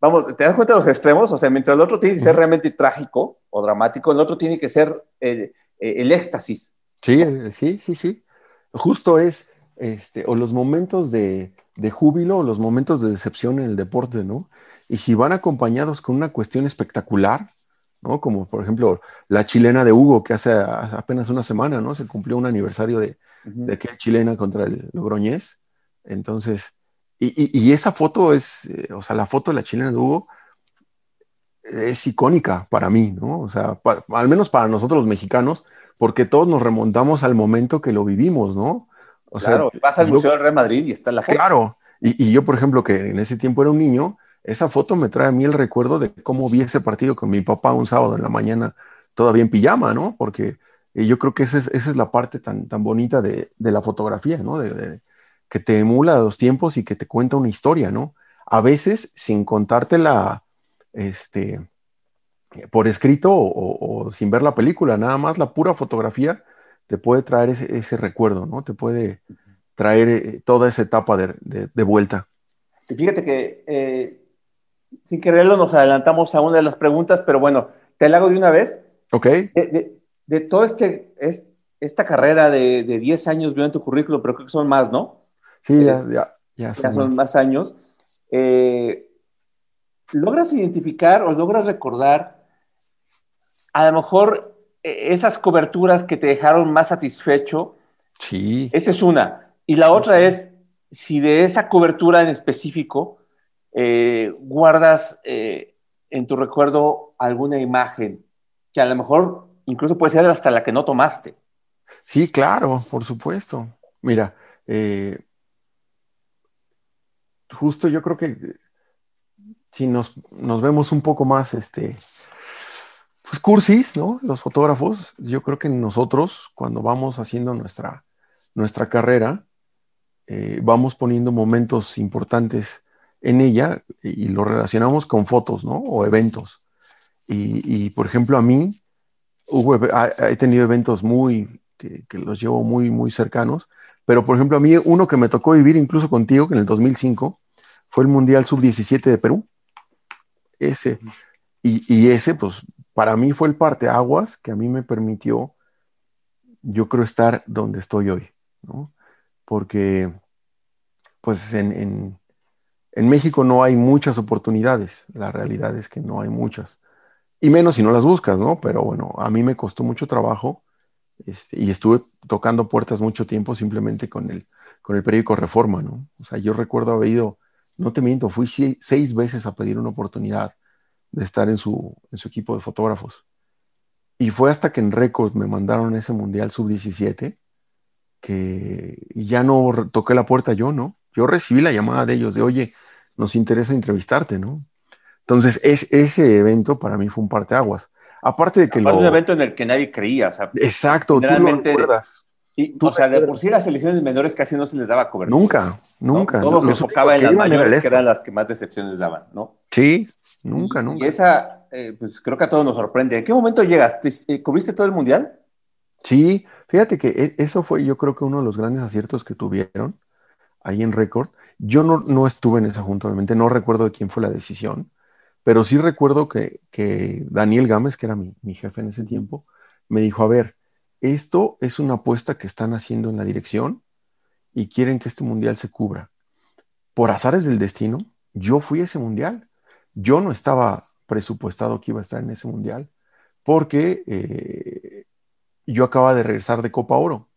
[SPEAKER 1] vamos, ¿te das cuenta de los extremos? O sea, mientras el otro tiene que ser realmente trágico o dramático, el otro tiene que ser el, el éxtasis.
[SPEAKER 2] Sí, sí, sí, sí. Justo es, este, o los momentos de, de júbilo o los momentos de decepción en el deporte, ¿no? Y si van acompañados con una cuestión espectacular, ¿no? Como por ejemplo la chilena de Hugo, que hace apenas una semana, ¿no? Se cumplió un aniversario de, de aquella chilena contra el Logroñés. Entonces, y, esa foto es, eh, o sea, la foto de la chilena de Hugo es icónica para mí, ¿no? O sea, al menos para nosotros los mexicanos, porque todos nos remontamos al momento que lo vivimos, ¿no?
[SPEAKER 1] O claro, vas al Museo del Real Madrid y está la
[SPEAKER 2] gente. Claro, y, yo, por ejemplo, que en ese tiempo era un niño, esa foto me trae a mí el recuerdo de cómo vi ese partido con mi papá un sábado en la mañana, todavía en pijama, ¿no? Porque eh, yo creo que esa es, esa es la parte tan, tan bonita de, de la fotografía, ¿no? de, que te emula los tiempos y que te cuenta una historia, ¿no? A veces sin contártela este, por escrito o, sin ver la película, nada más la pura fotografía te puede traer ese, recuerdo, ¿no? Te puede traer eh, toda esa etapa de, vuelta.
[SPEAKER 1] fíjate que eh, sin quererlo nos adelantamos a una de las preguntas, pero bueno, te la hago de una vez.
[SPEAKER 2] Ok.
[SPEAKER 1] De, de, todo este, es, esta carrera de, de 10 años veo en tu currículo, pero creo que son más, ¿no?
[SPEAKER 2] Sí, ya, ya,
[SPEAKER 1] son, más años. Eh, ¿Logras identificar o logras recordar a lo mejor e, esas coberturas que te dejaron más satisfecho?
[SPEAKER 2] Sí.
[SPEAKER 1] Esa es una. Y la otra es si de esa cobertura en específico eh, guardas eh, en tu recuerdo alguna imagen que a lo mejor incluso puede ser hasta la que no tomaste.
[SPEAKER 2] Sí, claro, por supuesto. Mira, eh, justo yo creo que si nos, vemos un poco más, este, pues cursis, ¿no? Los fotógrafos, yo creo que nosotros, cuando vamos haciendo nuestra, nuestra carrera, eh, vamos poniendo momentos importantes en ella y lo relacionamos con fotos, ¿no? O eventos. Y, por ejemplo, a mí, hubo, he tenido eventos muy, que, que, los llevo muy, muy cercanos, pero por ejemplo, a mí uno que me tocó vivir incluso contigo, que en el 2005, fue el Mundial Sub-17 de Perú. Ese. Y, ese, pues, para mí fue el parteaguas que a mí me permitió, yo creo, estar donde estoy hoy, ¿no? Porque, pues, en, México no hay muchas oportunidades. La realidad es que no hay muchas. Y menos si no las buscas, ¿no? Pero bueno, a mí me costó mucho trabajo este, y estuve tocando puertas mucho tiempo simplemente con el, con el periódico Reforma, ¿no? O sea, yo recuerdo haber ido no te miento, fui seis veces a pedir una oportunidad de estar en su, en su equipo de fotógrafos. Y fue hasta que en Records me mandaron ese Mundial Sub-17 que ya no toqué la puerta yo, ¿no? Yo recibí la llamada de ellos de, oye, nos interesa entrevistarte, ¿no? Entonces, es, ese evento para mí fue un parteaguas. Aparte de que
[SPEAKER 1] Aparte un evento en el que nadie creía.
[SPEAKER 2] Exacto, tú lo recuerdas.
[SPEAKER 1] O sea, de por sí las selecciones menores casi no se les daba cobertura.
[SPEAKER 2] Nunca, nunca.
[SPEAKER 1] Todo se enfocaba en las mayores, que eran las que más decepciones daban, ¿no?
[SPEAKER 2] Sí, nunca, nunca.
[SPEAKER 1] Y esa, eh, pues creo que a todos nos sorprende. ¿En qué momento llegas? Eh, ¿Cubriste todo el mundial?
[SPEAKER 2] Sí, fíjate que e, eso fue yo creo que uno de los grandes aciertos que tuvieron ahí en Record. Yo no, no estuve en esa junta, obviamente, no recuerdo de quién fue la decisión, pero sí recuerdo que, que Daniel Gámez, que era mi, mi jefe en ese tiempo, me dijo, a ver, esto es una apuesta que están haciendo en la dirección y quieren que este mundial se cubra. Por azares del destino, yo fui a ese mundial. Yo no estaba presupuestado que iba a estar en ese mundial porque eh, yo acababa de regresar de Copa Oro.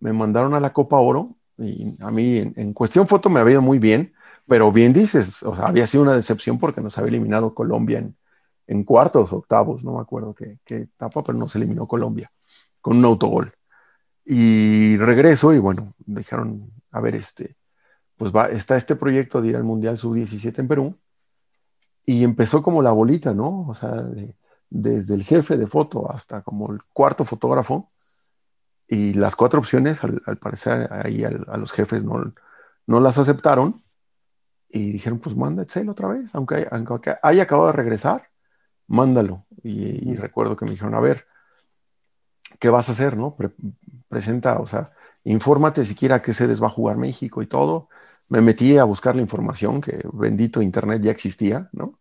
[SPEAKER 2] Me mandaron a la Copa Oro y a mí en, cuestión foto me había ido muy bien, pero bien dices, había sido una decepción porque nos había eliminado Colombia en, en cuartos, octavos, no me acuerdo qué, qué etapa, pero nos eliminó Colombia con un autogol. Y regreso y bueno, dejaron, a ver, este, pues va, está este proyecto de ir al Mundial Sub-17 en Perú y empezó como la bolita, ¿no? O sea, desde el jefe de foto hasta como el cuarto fotógrafo y las cuatro opciones, al, parecer ahí a los jefes no, no las aceptaron y dijeron, pues manda Excel otra vez, aunque, aunque haya acabado de regresar, mándalo. Y, y, recuerdo que me dijeron, a ver, ¿qué vas a hacer, no? presenta, o sea, infórmate siquiera qué sedes va a jugar México y todo. Me metí a buscar la información, que bendito Internet ya existía, ¿no?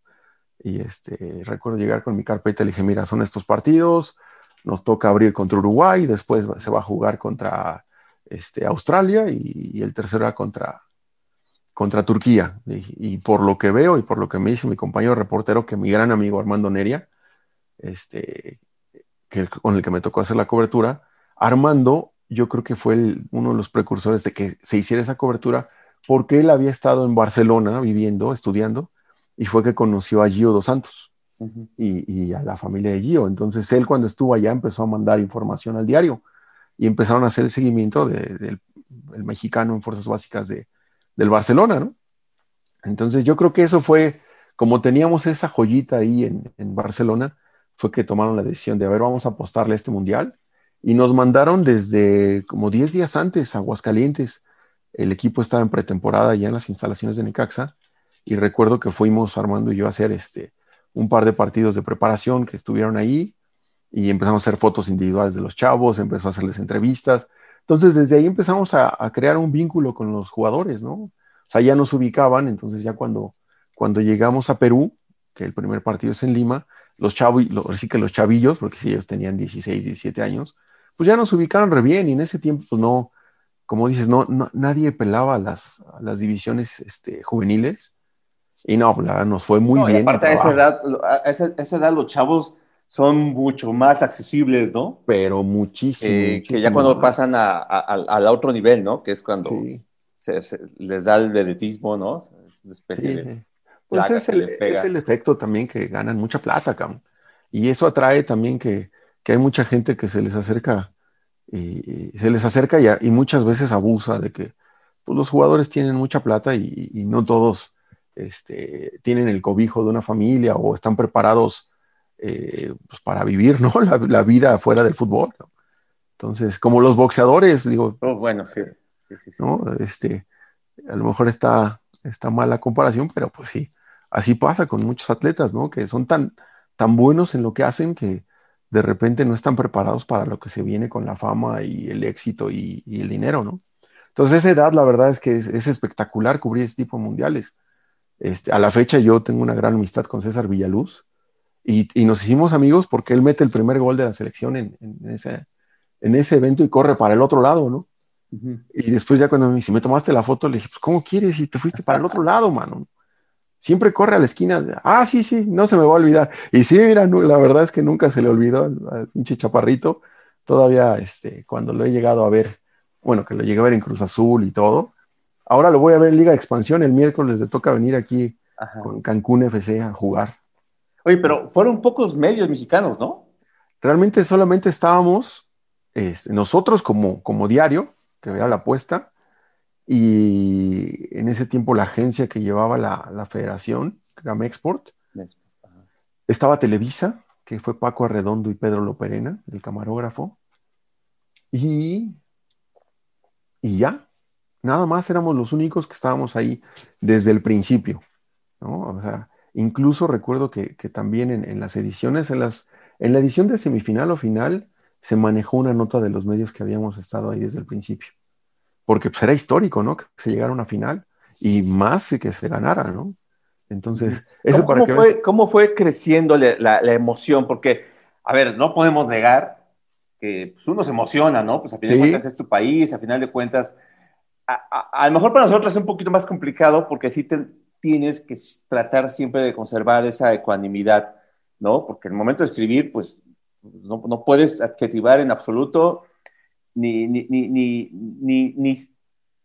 [SPEAKER 2] Y este, recuerdo llegar con mi carpeta y le dije, mira, son estos partidos, nos toca abrir contra Uruguay, después se va a jugar contra este, Australia y, el tercero era contra, contra Turquía. Y, y, por lo que veo y por lo que me dice mi compañero reportero, que mi gran amigo Armando Neria, este, con el que me tocó hacer la cobertura, Armando, yo creo que fue uno de los precursores de que se hiciera esa cobertura, porque él había estado en Barcelona viviendo, estudiando, y fue que conoció a Gio dos Santos y, a la familia de Gio. Entonces él cuando estuvo allá empezó a mandar información al diario y empezaron a hacer el seguimiento del mexicano en fuerzas básicas de, del Barcelona, ¿no? Entonces yo creo que eso fue, como teníamos esa joyita ahí en, en Barcelona, fue que tomaron la decisión de, a ver, vamos a apostarle a este mundial. Y nos mandaron desde como 10 días antes a Aguascalientes. El equipo estaba en pretemporada ya en las instalaciones de Necaxa. Y recuerdo que fuimos Armando y yo a hacer este, un par de partidos de preparación que estuvieron ahí. Y empezamos a hacer fotos individuales de los chavos, empezó a hacerles entrevistas. Entonces, desde ahí empezamos a, a crear un vínculo con los jugadores, ¿no? O sea, ya nos ubicaban. Entonces, ya cuando, cuando llegamos a Perú, que el primer partido es en Lima, los chavos, así que los chavillos, porque si ellos tenían 16, 17 años, pues ya nos ubicaron re bien y en ese tiempo, pues no, como dices, no, nadie pelaba las, las divisiones este, juveniles y no, pues, nos fue muy bien.
[SPEAKER 1] aparte a esa, edad, a esa, edad los chavos son mucho más accesibles, ¿no?
[SPEAKER 2] Pero muchísimo.
[SPEAKER 1] Eh, que ya cuando pasan a, al otro nivel, ¿no? Que es cuando se, les da el vedetismo, ¿no? Especie de
[SPEAKER 2] pues es el, es el, efecto también que ganan mucha plata, cabrón. Y eso atrae también que, que hay mucha gente que se les acerca y, se les acerca y, y, muchas veces abusa de que pues, los jugadores tienen mucha plata y, y, no todos este, tienen el cobijo de una familia o están preparados eh, pues, para vivir ¿no? la, la, vida fuera del fútbol. Entonces, como los boxeadores, digo.
[SPEAKER 1] Oh, bueno, sí. sí, sí, sí.
[SPEAKER 2] ¿no? Este, a lo mejor está está mala comparación, pero pues sí, así pasa con muchos atletas, ¿no? Que son tan, tan buenos en lo que hacen que de repente no están preparados para lo que se viene con la fama y el éxito y, el dinero, ¿no? Entonces, esa edad, la verdad es que es, espectacular cubrir ese tipo de mundiales. Este, a la fecha, yo tengo una gran amistad con César Villaluz y, nos hicimos amigos porque él mete el primer gol de la selección en, ese, en ese evento y corre para el otro lado, ¿no? Y después ya cuando me dice, me tomaste la foto, le dije, pues ¿cómo quieres? Y te fuiste para el otro lado, mano. Siempre corre a la esquina. Ah, sí, sí, no se me va a olvidar. Y sí, mira, la verdad es que nunca se le olvidó al, pinche chaparrito. Todavía, este, cuando lo he llegado a ver, bueno, que lo llegué a ver en Cruz Azul y todo. Ahora lo voy a ver en Liga de Expansión. El miércoles le toca venir aquí con Cancún FC a jugar.
[SPEAKER 1] Oye, pero fueron pocos medios mexicanos, ¿no?
[SPEAKER 2] Realmente solamente estábamos este, nosotros como, como diario, que era la apuesta. Y en ese tiempo la agencia que llevaba la, la federación, Export, estaba Televisa, que fue Paco Arredondo y Pedro Loperena, el camarógrafo. Y y ya, nada más éramos los únicos que estábamos ahí desde el principio, ¿no? O sea, incluso recuerdo que, también en, las ediciones, en, las, en la edición de semifinal o final, se manejó una nota de los medios que habíamos estado ahí desde el principio. Porque pues, era histórico, ¿no? Que se llegara a una final y más que se ganara, ¿no? Entonces,
[SPEAKER 1] eso ¿Cómo, fue, ¿Cómo fue creciendo la, emoción? Porque, a ver, no podemos negar que pues, uno se emociona, ¿no? Pues a final de cuentas es tu país, a final de cuentas, a, lo mejor para nosotros es un poquito más complicado porque sí tienes que tratar siempre de conservar esa ecuanimidad, ¿no? Porque en el momento de escribir, pues no, no puedes adjetivar en absoluto ni, ni, ni, ni, ni,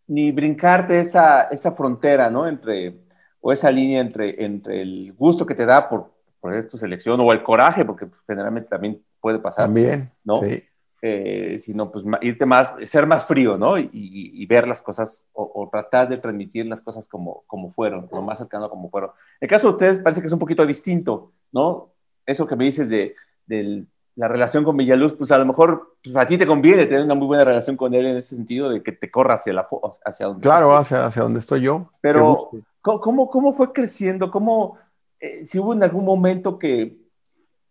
[SPEAKER 1] ni brincarte esa, esa frontera, ¿no? Entre o esa línea entre, entre el gusto que te da por, por esta selección o el coraje, porque pues, generalmente también puede pasar.
[SPEAKER 2] También,
[SPEAKER 1] ¿no? Sí. Eh, sino pues irte más, ser más frío, ¿no? Y, y, ver las cosas o, tratar de transmitir las cosas como, como fueron, lo más cercano como fueron. En el caso de ustedes parece que es un poquito distinto, ¿no? Eso que me dices de, del la relación con Villaluz, pues a lo mejor pues, a ti te conviene tener una muy buena relación con él en ese sentido de que te corra hacia, la, hacia donde
[SPEAKER 2] Claro, hacia, hacia donde estoy yo.
[SPEAKER 1] Pero, ¿cómo, cómo fue creciendo? ¿Cómo, eh, si hubo en algún momento que,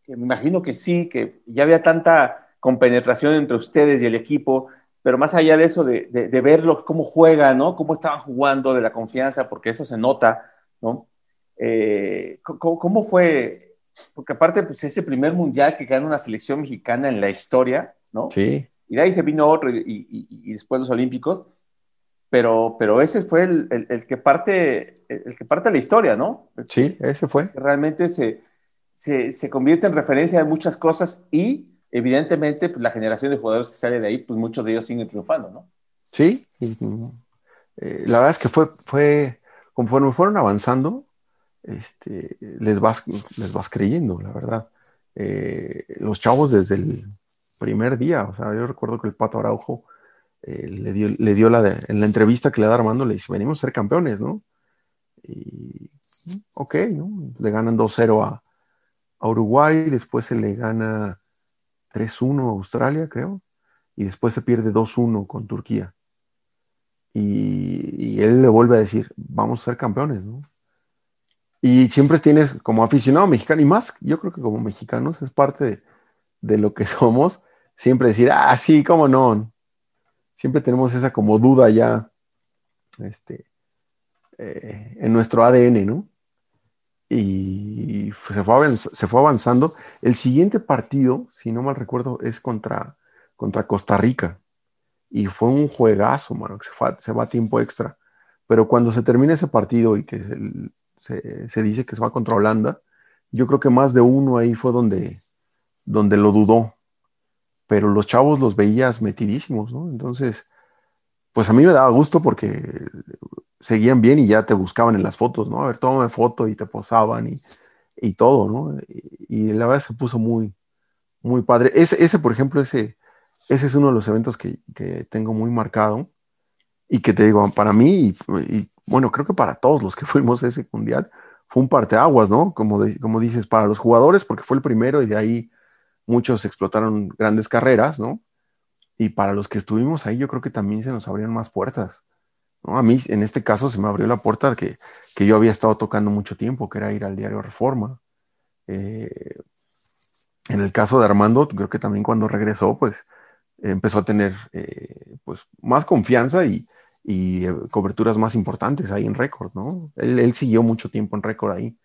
[SPEAKER 1] me imagino que sí, que ya había tanta compenetración entre ustedes y el equipo, pero más allá de eso, de, de, verlos cómo juegan, ¿no? Cómo estaban jugando, de la confianza, porque eso se nota, ¿no? Eh, ¿cómo, fue porque aparte, pues ese primer mundial que gana una selección mexicana en la historia, ¿no?
[SPEAKER 2] Sí.
[SPEAKER 1] Y de ahí se vino otro y, después los Olímpicos, pero, pero ese fue el, el, que parte, el que parte la historia, ¿no?
[SPEAKER 2] Sí, ese fue.
[SPEAKER 1] Realmente se, se, se convierte en referencia de muchas cosas y evidentemente pues, la generación de jugadores que sale de ahí, pues muchos de ellos siguen triunfando, ¿no?
[SPEAKER 2] Sí, eh, la verdad es que fue, fue, conforme fueron avanzando, este, les, vas, les vas creyendo, la verdad. Eh, los chavos desde el primer día, o sea, yo recuerdo que el Pato Araujo eh, le dio, le dio la en la entrevista que le da Armando, le dice, venimos a ser campeones, ¿no? Y, ok, ¿no? Le ganan 2-0 a, a, Uruguay, después se le gana 3-1 a Australia, creo, y después se pierde 2-1 con Turquía. Y, y, él le vuelve a decir, vamos a ser campeones, ¿no? Y siempre tienes como aficionado mexicano, y más, yo creo que como mexicanos es parte de, lo que somos, siempre decir, ah, sí, cómo no. Siempre tenemos esa como duda ya este, eh, en nuestro ADN, ¿no? Y se fue, se fue avanzando. El siguiente partido, si no mal recuerdo, es contra, contra Costa Rica. Y fue un juegazo, mano, que se, se va a tiempo extra. Pero cuando se termina ese partido y que el, se, dice que se va contra Holanda. Yo creo que más de uno ahí fue donde, donde lo dudó. Pero los chavos los veías metidísimos, ¿no? Entonces, pues a mí me daba gusto porque seguían bien y ya te buscaban en las fotos, ¿no? A ver, tómame foto y te posaban y, y todo, ¿no? Y, la verdad se puso muy, muy padre. Ese, por ejemplo, ese, ese es uno de los eventos que, que tengo muy marcado y que te digo, para mí y, bueno, creo que para todos los que fuimos a ese mundial, fue un parteaguas, ¿no? Como, como dices, para los jugadores, porque fue el primero y de ahí muchos explotaron grandes carreras, ¿no? Y para los que estuvimos ahí, yo creo que también se nos abrían más puertas. ¿no? A mí, en este caso, se me abrió la puerta que, que yo había estado tocando mucho tiempo, que era ir al diario Reforma. Eh, en el caso de Armando, creo que también cuando regresó, pues empezó a tener eh, pues, más confianza y, y eh, coberturas más importantes ahí en récord, ¿no? Él, siguió mucho tiempo en récord ahí.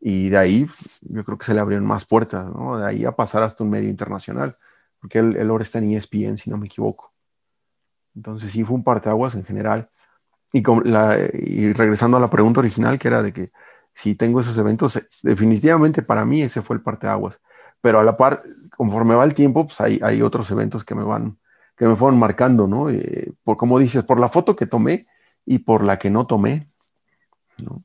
[SPEAKER 2] Y de ahí yo creo que se le abrieron más puertas, ¿no? De ahí a pasar hasta un medio internacional, porque él, él ahora está en ESPN, si no me equivoco. Entonces sí fue un parteaguas en general. Y, la, y regresando a la pregunta original, que era de que si tengo esos eventos, definitivamente para mí ese fue el parteaguas. Pero a la par, conforme va el tiempo, pues hay, hay otros eventos que me van que me fueron marcando, ¿no? Eh, por como dices, por la foto que tomé y por la que no tomé, ¿no?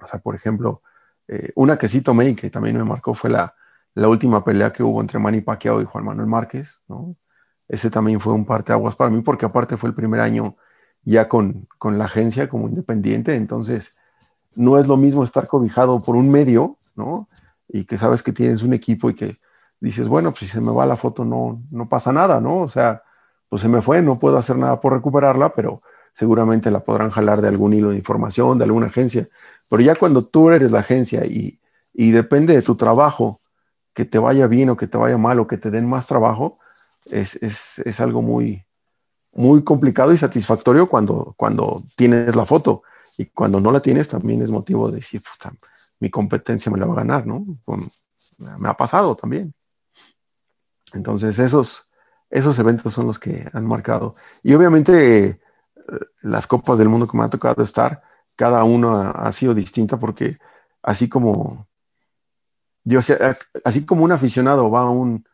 [SPEAKER 2] O sea, por ejemplo, eh, una que sí tomé y que también me marcó fue la, la última pelea que hubo entre Manny Pacquiao y Juan Manuel Márquez, ¿no? Ese también fue un parteaguas para mí porque aparte fue el primer año ya con, con la agencia como independiente, entonces no es lo mismo estar cobijado por un medio, ¿no? Y que sabes que tienes un equipo y que dices, bueno, pues si se me va la foto no, no pasa nada, ¿no? O sea, pues se me fue, no puedo hacer nada por recuperarla, pero seguramente la podrán jalar de algún hilo de información, de alguna agencia. Pero ya cuando tú eres la agencia y, y depende de tu trabajo, que te vaya bien o que te vaya mal o que te den más trabajo, es, es, es algo muy, muy complicado y satisfactorio cuando, cuando tienes la foto. Y cuando no la tienes, también es motivo de decir, mi competencia me la va a ganar, ¿no? me ha pasado también. Entonces, esos, esos eventos son los que han marcado. Y obviamente, eh, las copas del mundo que me ha tocado estar, cada uno ha, sido distinta porque así como yo, así como un aficionado va a un,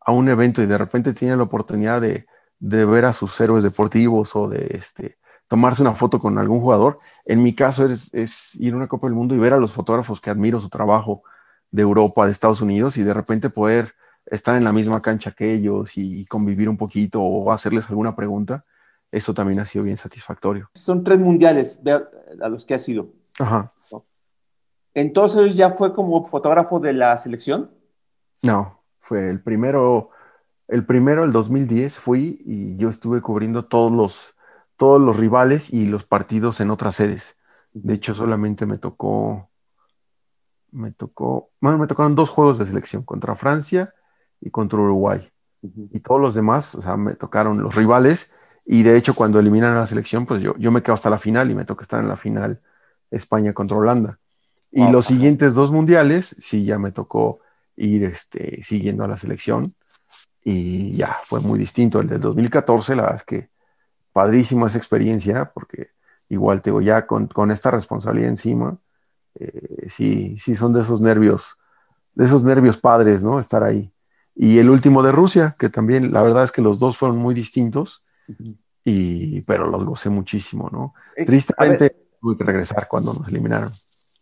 [SPEAKER 2] a un evento y de repente tiene la oportunidad de, de ver a sus héroes deportivos o de este, tomarse una foto con algún jugador. En mi caso es, es, ir a una Copa del Mundo y ver a los fotógrafos que admiro su trabajo de Europa, de Estados Unidos y de repente poder estar en la misma cancha que ellos y convivir un poquito o hacerles alguna pregunta. Eso también ha sido bien satisfactorio.
[SPEAKER 1] Son tres mundiales a los que ha sido.
[SPEAKER 2] Ajá.
[SPEAKER 1] Entonces ya fue como fotógrafo de la selección.
[SPEAKER 2] No, fue el primero, el primero, el 2010 fui y yo estuve cubriendo todos los, todos los rivales y los partidos en otras sedes. De hecho, solamente me tocó, me tocó, bueno, me tocaron dos juegos de selección, contra Francia y contra Uruguay. Y todos los demás, o sea, me tocaron los rivales. Y de hecho, cuando eliminan a la selección, pues yo, yo me quedo hasta la final y me toca estar en la final España contra Holanda. Y los siguientes dos mundiales, sí, ya me tocó ir este, siguiendo a la selección. Y ya, fue muy distinto. El del 2014, la verdad es que padrísimo esa experiencia, porque igual te digo, ya con, con esta responsabilidad encima, eh, sí, sí son de esos nervios, de esos nervios padres, ¿no? Estar ahí. Y el último de Rusia, que también la verdad es que los dos fueron muy distintos, y, pero los gocé muchísimo, ¿no? Eh, Tristemente tuve que regresar cuando nos eliminaron.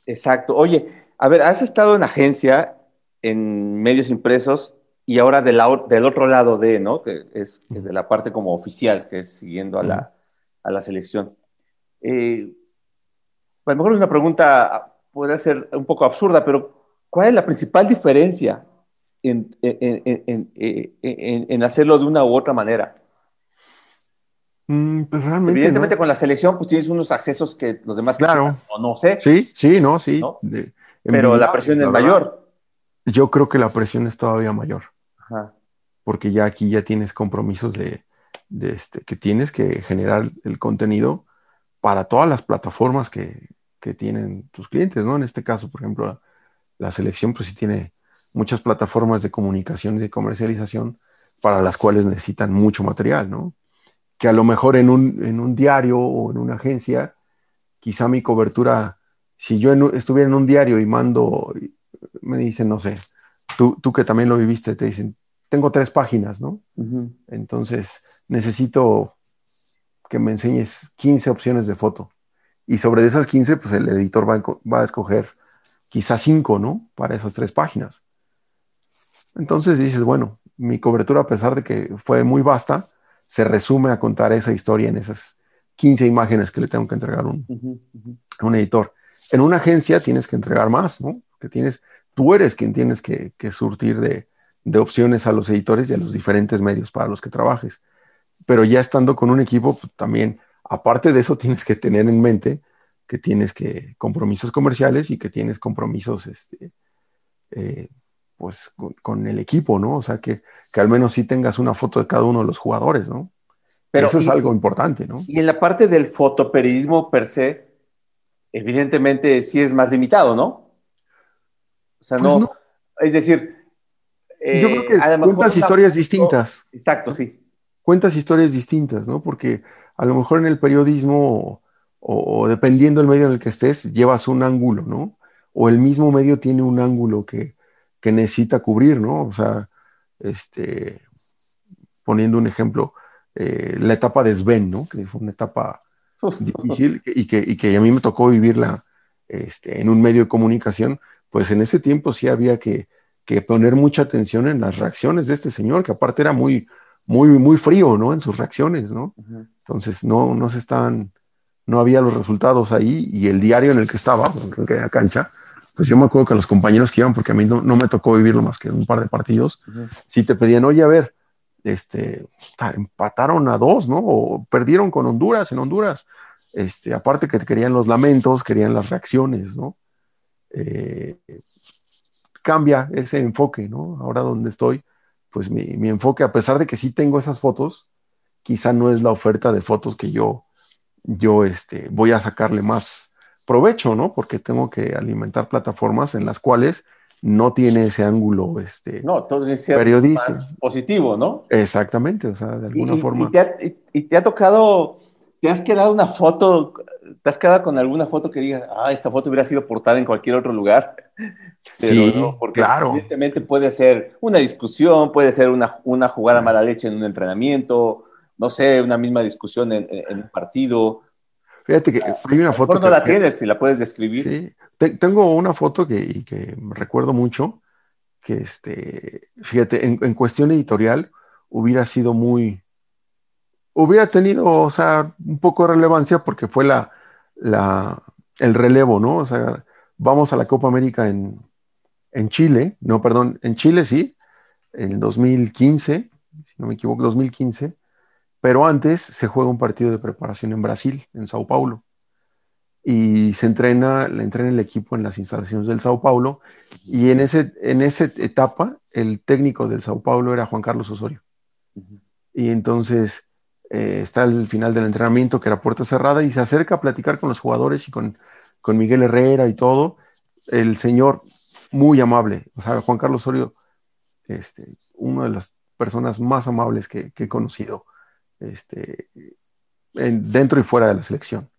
[SPEAKER 1] Exacto. Oye, a ver, has estado en agencia, en medios impresos y ahora del, del otro lado de, ¿no? Que es, de la parte como oficial, que es siguiendo a la, a la selección. Eh, a lo mejor es una pregunta, podría ser un poco absurda, pero ¿cuál es la principal diferencia en, en, en, en hacerlo de una u otra manera?
[SPEAKER 2] Mm, pues
[SPEAKER 1] Evidentemente con la selección pues tienes unos accesos que los demás
[SPEAKER 2] claro.
[SPEAKER 1] o no sé.
[SPEAKER 2] Sí, sí, no, sí.
[SPEAKER 1] Pero la presión es mayor.
[SPEAKER 2] Yo creo que la presión es todavía mayor. Porque ya aquí ya tienes compromisos de, este, que tienes que generar el contenido para todas las plataformas que, que, tienen tus clientes, ¿no? En este caso, por ejemplo, la, selección pues sí tiene muchas plataformas de comunicación y de comercialización para las cuales necesitan mucho material, ¿no? que a lo mejor en un, en un diario o en una agencia, quizá mi cobertura, si yo estuviera en un diario y mando, me dicen, no sé, tú, tú que también lo viviste, te dicen, tengo tres páginas, ¿no? Entonces, necesito que me enseñes 15 opciones de foto. Y sobre esas 15, pues el editor va, va a escoger quizá cinco, ¿no? Para esas tres páginas. Entonces dices, bueno, mi cobertura, a pesar de que fue muy vasta, se resume a contar esa historia en esas 15 imágenes que le tengo que entregar un, a un editor. En una agencia tienes que entregar más, ¿no? Que tienes, tú eres quien tienes que, surtir de, opciones a los editores y a los diferentes medios para los que trabajes. Pero ya estando con un equipo, pues, también, aparte de eso, tienes que tener en mente que tienes que compromisos comerciales y que tienes compromisos este, eh, pues con, el equipo, ¿no? O sea, que, al menos sí tengas una foto de cada uno de los jugadores, ¿no? Pero, Eso es algo importante, ¿no?
[SPEAKER 1] Y en la parte del fotoperiodismo per se, evidentemente sí es más limitado, ¿no? O sea, pues no, Es decir,
[SPEAKER 2] yo creo que eh, cuentas historias distintas.
[SPEAKER 1] Exacto, sí.
[SPEAKER 2] Cuentas historias distintas, ¿no? Porque a lo mejor en el periodismo, o, o, dependiendo del medio en el que estés, llevas un ángulo, ¿no? O el mismo medio tiene un ángulo que, que necesita cubrir, ¿no? O sea, este, poniendo un ejemplo, eh, la etapa de Sven, ¿no? Que fue una etapa difícil y que, y que a mí me tocó vivirla este, en un medio de comunicación, pues en ese tiempo sí había que, que, poner mucha atención en las reacciones de este señor, que aparte era muy, muy, muy frío, ¿no? En sus reacciones, ¿no? Entonces no, no se estaban, no había los resultados ahí y el diario en el que estaba, en la cancha, pues yo me acuerdo que los compañeros que iban, porque a mí no, me tocó vivirlo más que un par de partidos, si te pedían, oye, a ver, este, empataron a dos, ¿no? O perdieron con Honduras en Honduras. Este, aparte que querían los lamentos, querían las reacciones, ¿no? Eh, cambia ese enfoque, ¿no? Ahora donde estoy, pues mi, mi, enfoque, a pesar de que sí tengo esas fotos, quizá no es la oferta de fotos que yo, yo este, voy a sacarle más provecho, ¿no? Porque tengo que alimentar plataformas en las cuales no tiene ese ángulo este,
[SPEAKER 1] no, todo periodista. positivo, ¿no?
[SPEAKER 2] Exactamente, o sea, de alguna forma.
[SPEAKER 1] Y te, ha, y te, ha, tocado, te has quedado una foto, te has quedado con alguna foto que digas, ah, esta foto hubiera sido portada en cualquier otro lugar.
[SPEAKER 2] Pero sí, no, porque claro.
[SPEAKER 1] evidentemente puede ser una discusión, puede ser una, una jugada mala leche en un entrenamiento, no sé, una misma discusión en, en un partido.
[SPEAKER 2] Fíjate que hay una foto.
[SPEAKER 1] no la tienes, si la puedes describir.
[SPEAKER 2] Sí, tengo una foto que, que recuerdo mucho, que este, fíjate, en, cuestión editorial hubiera sido muy, hubiera tenido, o sea, un poco de relevancia porque fue la, la, el relevo, ¿no? O sea, vamos a la Copa América en, en Chile, no, perdón, en Chile sí, en 2015, si no me equivoco, 2015, pero antes se juega un partido de preparación en Brasil, en Sao Paulo y se entrena, le entrena el equipo en las instalaciones del Sao Paulo y en, ese, en esa etapa el técnico del Sao Paulo era Juan Carlos Osorio. Y entonces eh, está el final del entrenamiento que era puerta cerrada y se acerca a platicar con los jugadores y con, con Miguel Herrera y todo. El señor muy amable, o sea, Juan Carlos Osorio, este, una de las personas más amables que, he conocido este, dentro y fuera de la selección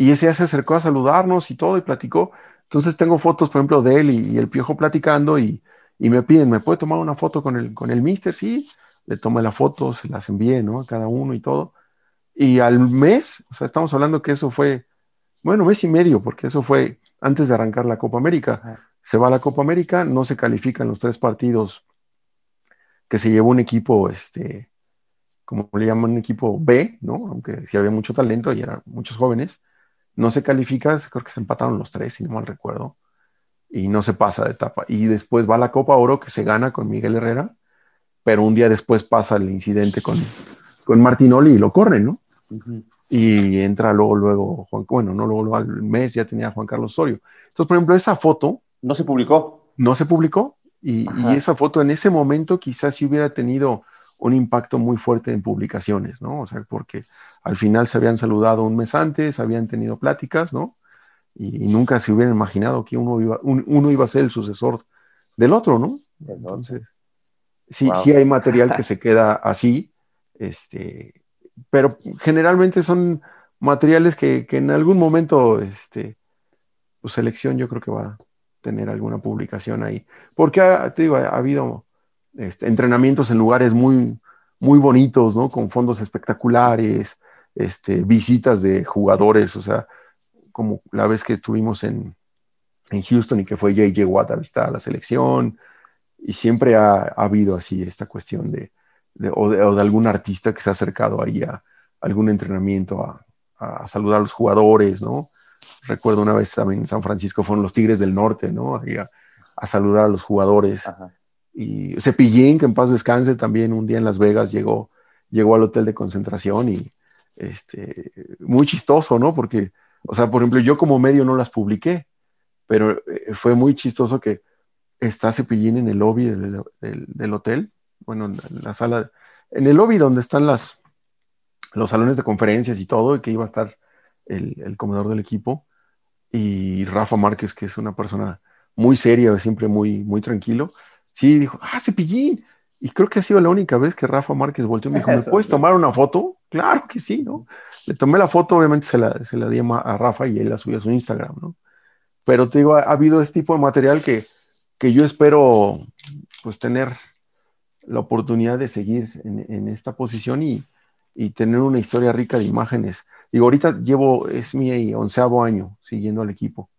[SPEAKER 2] y ese ya se acercó a saludarnos y todo y platicó. Entonces tengo fotos, por ejemplo, de él y, el piojo platicando y, me piden, ¿me puede tomar una foto con el, con el mister? Sí, le tomé la foto, se las envié, ¿no? A cada uno y todo. Y al mes, o sea, estamos hablando que eso fue, bueno, mes y medio, porque eso fue antes de arrancar la Copa América. Se va a la Copa América, no se califican los tres partidos que se llevó un equipo, este, como le llaman, un equipo B, ¿no? Aunque sí había mucho talento y eran muchos jóvenes no se califica, creo que se empataron los tres, si no mal recuerdo, y no se pasa de etapa. Y después va la Copa Oro que se gana con Miguel Herrera, pero un día después pasa el incidente con, con Martinoli y lo corren, ¿no? Y entra luego, luego, Juan, bueno, no luego, al mes ya tenía Juan Carlos Osorio. Entonces, por ejemplo, esa foto...
[SPEAKER 1] No se publicó.
[SPEAKER 2] No se publicó. Y, y, esa foto en ese momento quizás si hubiera tenido un impacto muy fuerte en publicaciones, ¿no? O sea, porque al final se habían saludado un mes antes, habían tenido pláticas, ¿no? Y, nunca se hubieran imaginado que uno iba, uno iba a ser el sucesor del otro, ¿no? Entonces, sí, sí hay material que se queda así, este, pero generalmente son materiales que, en algún momento, este, pues selección yo creo que va a tener alguna publicación ahí. Porque, te digo, ha habido este, entrenamientos en lugares muy, muy bonitos, ¿no? Con fondos espectaculares, este, visitas de jugadores, o sea, como la vez que estuvimos en, Houston y que fue JJ Watt a visitar a la selección, y siempre ha, habido así esta cuestión de, o de, algún artista que se ha acercado ahí a, algún entrenamiento a, saludar a los jugadores, ¿no? Recuerdo una vez también en San Francisco fueron los Tigres del Norte, ¿no? a, saludar a los jugadores. Y Cepillín, que en paz descanse, también un día en Las Vegas llegó, llegó al hotel de concentración y este, muy chistoso, ¿no? Porque, o sea, por ejemplo, yo como medio no las publiqué, pero eh, fue muy chistoso que está Cepillín en el lobby del, hotel, bueno, en la sala, en el lobby donde están las, los salones de conferencias y todo, y que iba a estar el, el comedor del equipo, y Rafa Márquez, que es una persona muy seria, siempre muy, muy tranquilo, Sí, dijo, ah, cepillín. Y creo que ha sido la única vez que Rafa Márquez volteó y me dijo, ¿me puedes tomar una foto? Claro que sí, ¿no? Le tomé la foto, obviamente se la, se la di a Rafa y él la subió a su Instagram, ¿no? Pero te digo, ha, habido este tipo de material que, que yo espero pues tener la oportunidad de seguir en, en esta posición y, y, tener una historia rica de imágenes. Digo, ahorita llevo, es mi onceavo año siguiendo al equipo,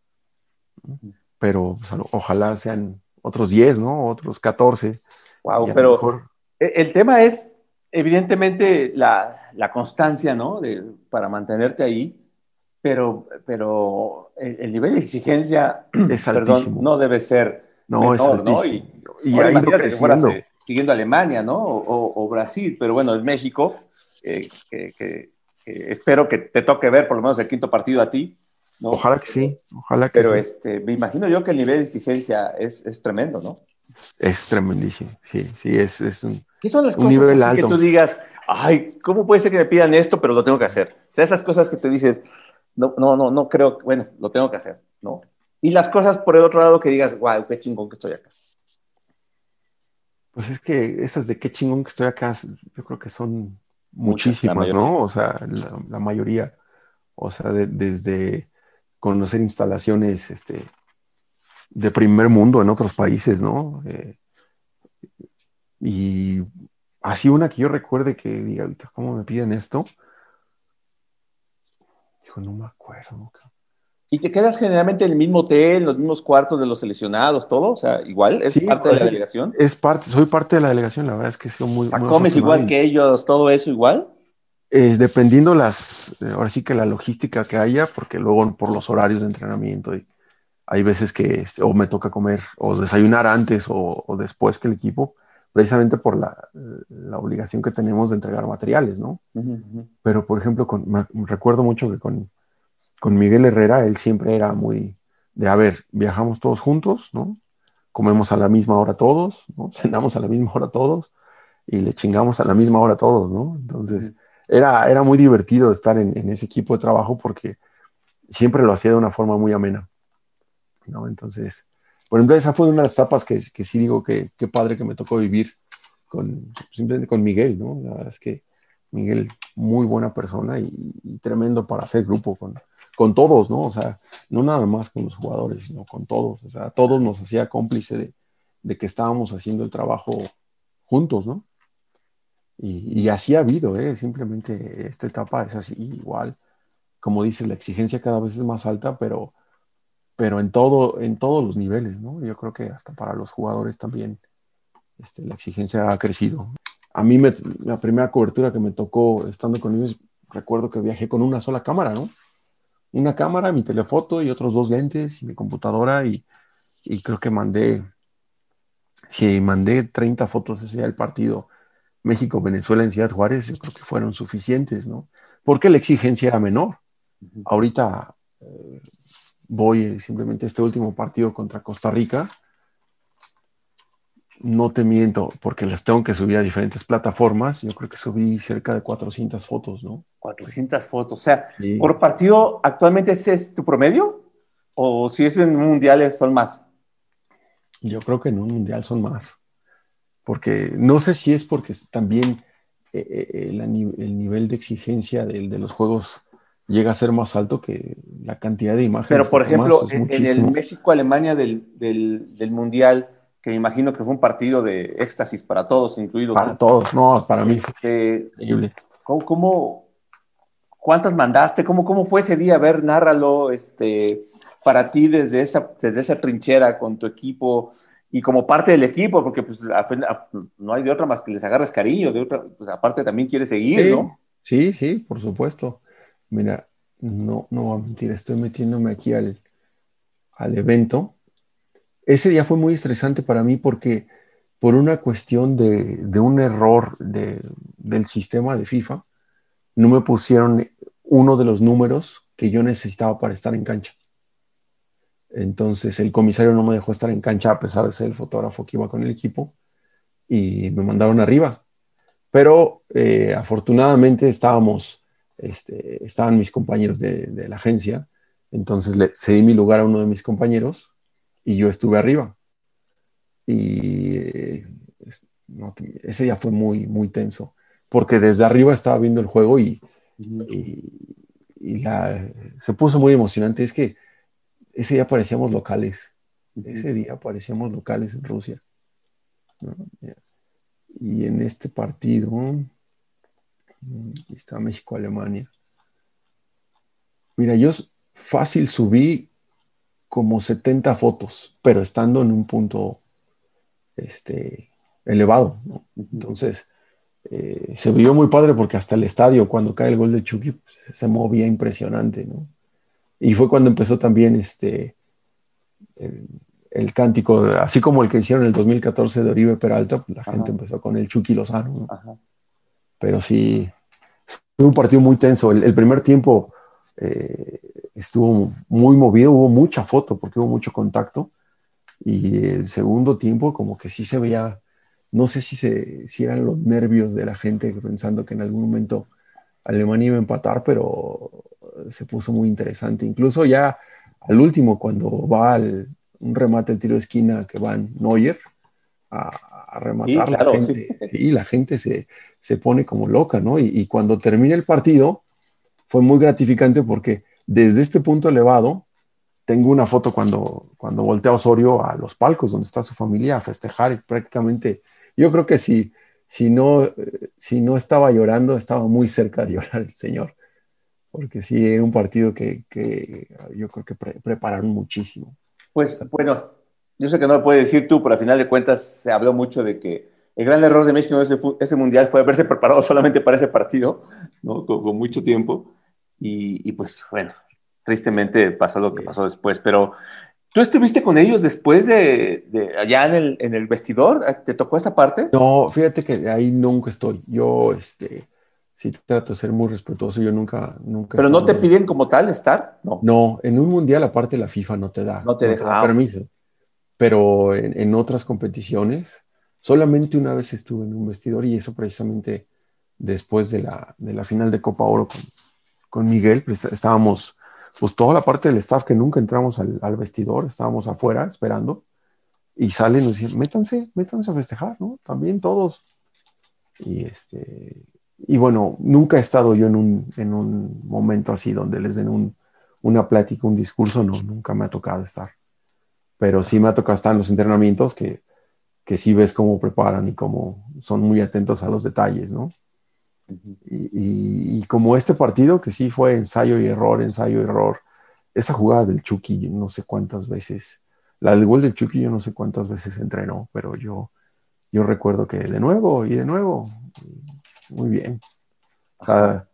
[SPEAKER 2] pero pues, ojalá sean otros 10, ¿no? Otros 14.
[SPEAKER 1] Wow, pero e, el tema es, evidentemente, la, constancia, ¿no? para mantenerte ahí, pero, pero el, nivel de exigencia,
[SPEAKER 2] es perdón,
[SPEAKER 1] no debe ser
[SPEAKER 2] no, menor, ¿no? Y,
[SPEAKER 1] y ha ido creciendo. siguiendo Alemania, ¿no? O, Brasil, pero bueno, es México, eh, que, espero que te toque ver por lo menos el quinto partido a ti. ¿No?
[SPEAKER 2] Ojalá que sí, ojalá que
[SPEAKER 1] Pero este, me imagino yo que el nivel de exigencia es, es tremendo, ¿no?
[SPEAKER 2] Es tremendísimo, sí, sí, es, es un,
[SPEAKER 1] ¿Qué son las cosas que tú digas, ay, ¿cómo puede ser que me pidan esto, pero lo tengo que hacer? O sea, esas cosas que te dices, no, no, no, no creo, bueno, lo tengo que hacer, ¿no? Y las cosas por el otro lado que digas, wow, qué chingón que estoy acá.
[SPEAKER 2] Pues es que esas de qué chingón que estoy acá, yo creo que son muchísimas, ¿no? O sea, la, mayoría. O sea, desde conocer instalaciones este, de primer mundo en otros países, ¿no? Eh, y así una que yo recuerde que diga, ¿cómo me piden esto? Dijo, no me acuerdo.
[SPEAKER 1] ¿Y te quedas generalmente en el mismo hotel, los mismos cuartos de los seleccionados, todo? O sea, igual, ¿es parte de la delegación?
[SPEAKER 2] Es parte, soy parte de la delegación, la verdad es que soy muy...
[SPEAKER 1] ¿Comes igual que ellos, todo eso igual?
[SPEAKER 2] Dependiendo las, ahora sí que la logística que haya, porque luego por los horarios de entrenamiento y hay veces que este, o me toca comer o desayunar antes o, después que el equipo, precisamente por la, obligación que tenemos de entregar materiales, ¿no? Pero, por ejemplo, recuerdo mucho que con, con Miguel Herrera, él siempre era muy de, a ver, viajamos todos juntos, ¿no? Comemos a la misma hora todos, ¿no? Cenamos a la misma hora todos y le chingamos a la misma hora todos, ¿no? Entonces, era, era muy divertido estar en, ese equipo de trabajo porque siempre lo hacía de una forma muy amena, ¿no? Entonces, por ejemplo, esa fue una de las etapas que, que sí digo que qué padre que me tocó vivir con, simplemente con Miguel, ¿no? La verdad es que Miguel, muy buena persona y, y tremendo para hacer grupo con, con todos, ¿no? O sea, no nada más con los jugadores, sino con todos. O sea, todos nos hacía cómplice de, que estábamos haciendo el trabajo juntos, ¿no? Y, así ha habido, ¿eh? Simplemente esta etapa es así, igual. Como dices, la exigencia cada vez es más alta, pero, pero en, todo, en todos los niveles, ¿no? Yo creo que hasta para los jugadores también este, la exigencia ha crecido. A mí la primera cobertura que me tocó estando con ellos, recuerdo que viajé con una sola cámara, ¿no? una cámara, mi telefoto y otros dos lentes y mi computadora y, creo que mandé, si mandé 30 fotos ese día del partido México-Venezuela en Ciudad Juárez, yo creo que fueron suficientes, ¿no? Porque la exigencia era menor. Ahorita eh, voy simplemente a este último partido contra Costa Rica no te miento, porque las tengo que subir a diferentes plataformas. Yo creo que subí cerca de 400 fotos, ¿no?
[SPEAKER 1] 400 fotos. O sea, por partido, ¿actualmente ese es tu promedio? ¿O si es en mundiales son más?
[SPEAKER 2] Yo creo que en un mundial son más. Porque no sé si es porque también eh, eh, el, nivel de exigencia de, de, los juegos llega a ser más alto que la cantidad de imágenes.
[SPEAKER 1] Pero, por ejemplo, en, el México-Alemania del, del, del mundial que me imagino que fue un partido de éxtasis para todos, incluido.
[SPEAKER 2] Para todos, no, para mí. Este,
[SPEAKER 1] increíble. ¿cómo, cuántas mandaste? ¿Cómo, ¿Cómo fue ese día? A ver, nárralo, este, para ti desde esa, desde esa trinchera con tu equipo y como parte del equipo, porque pues no hay de otra más que les agarres cariño, de otra, pues aparte también quieres seguir, ¿no?
[SPEAKER 2] Sí, sí, por supuesto. Mira, no, no voy a mentir, estoy metiéndome aquí al, al evento ese día fue muy estresante para mí porque por una cuestión de, un error del sistema de FIFA, no me pusieron uno de los números que yo necesitaba para estar en cancha. Entonces el comisario no me dejó estar en cancha a pesar de ser el fotógrafo que iba con el equipo y me mandaron arriba. Pero eh, afortunadamente estábamos, este, estaban mis compañeros de, la agencia, entonces le cedí mi lugar a uno de mis compañeros y yo estuve arriba. Y eh, ese día fue muy, muy tenso, porque desde arriba estaba viendo el juego y, se puso muy emocionante. Es que ese día parecíamos locales, ese día parecíamos locales en Rusia. Y en este partido, mm, está México-Alemania. Mira, yo fácil subí como 70 fotos, pero estando en un punto este, elevado. Entonces, eh, se vio muy padre porque hasta el estadio, cuando cae el gol de Chucky, pues, se movía impresionante. ¿no? Y fue cuando empezó también este, el cántico, así como el que hicieron en el 2014 de Oribe Peralta, pues la gente empezó con el Chucky Lozano. Pero sí, fue un partido muy tenso. El, primer tiempo eh, estuvo muy movido, hubo mucha foto porque hubo mucho contacto. Y el segundo tiempo, como que sí se veía, no sé si, se, si eran los nervios de la gente pensando que en algún momento Alemania iba a empatar, pero se puso muy interesante. Incluso ya al último, cuando va al, un remate el tiro de esquina que va en Neuer a, rematar la gente, y la gente se, se, pone como loca, ¿no? Y, cuando termina el partido, fue muy gratificante porque desde este punto elevado, tengo una foto cuando, cuando voltea Osorio a los palcos donde está su familia a festejar y prácticamente, yo creo que si, si, no, si no estaba llorando, estaba muy cerca de llorar el señor, porque sí, era un partido que, que yo creo que prepararon muchísimo.
[SPEAKER 1] Pues bueno, yo sé que no lo puedes decir tú, pero al final de cuentas se habló mucho de que el gran error de México en ese, ese mundial fue haberse preparado solamente para ese partido, ¿no? con, mucho tiempo. Y, y, pues bueno, tristemente pasó lo que pasó después, pero ¿tú estuviste con ellos después de, de allá en el, en el, vestidor? ¿Te tocó esa parte?
[SPEAKER 2] No, fíjate que ahí nunca estoy. Yo, este, sí trato de ser muy respetuoso, yo nunca... nunca
[SPEAKER 1] ¿Pero no te piden como tal estar?
[SPEAKER 2] No. No, en un mundial aparte la FIFA no te da,
[SPEAKER 1] no te, deja.
[SPEAKER 2] Ah, permiso. Pero en, en, otras competiciones, solamente una vez estuve en un vestidor y eso precisamente después de la, de la final de Copa Oro con, con Miguel, pues estábamos, pues toda la parte del staff que nunca entramos al, al vestidor, estábamos afuera esperando y salen y nos dicen, métanse, métanse a festejar, ¿no? También todos. Y este, y bueno, nunca he estado yo en un, en un momento así donde les den un, una plática, un discurso, no, nunca me ha tocado estar. Pero sí me ha tocado estar en los entrenamientos que, que sí ves cómo preparan y cómo son muy atentos a los detalles, ¿no? y, y, como este partido, que sí fue ensayo y error, ensayo y error, esa jugada del Chucky, no sé cuántas veces, la del gol del Chucky, yo no sé cuántas veces entrenó, pero yo, yo recuerdo que de nuevo y de nuevo, muy bien. O sea,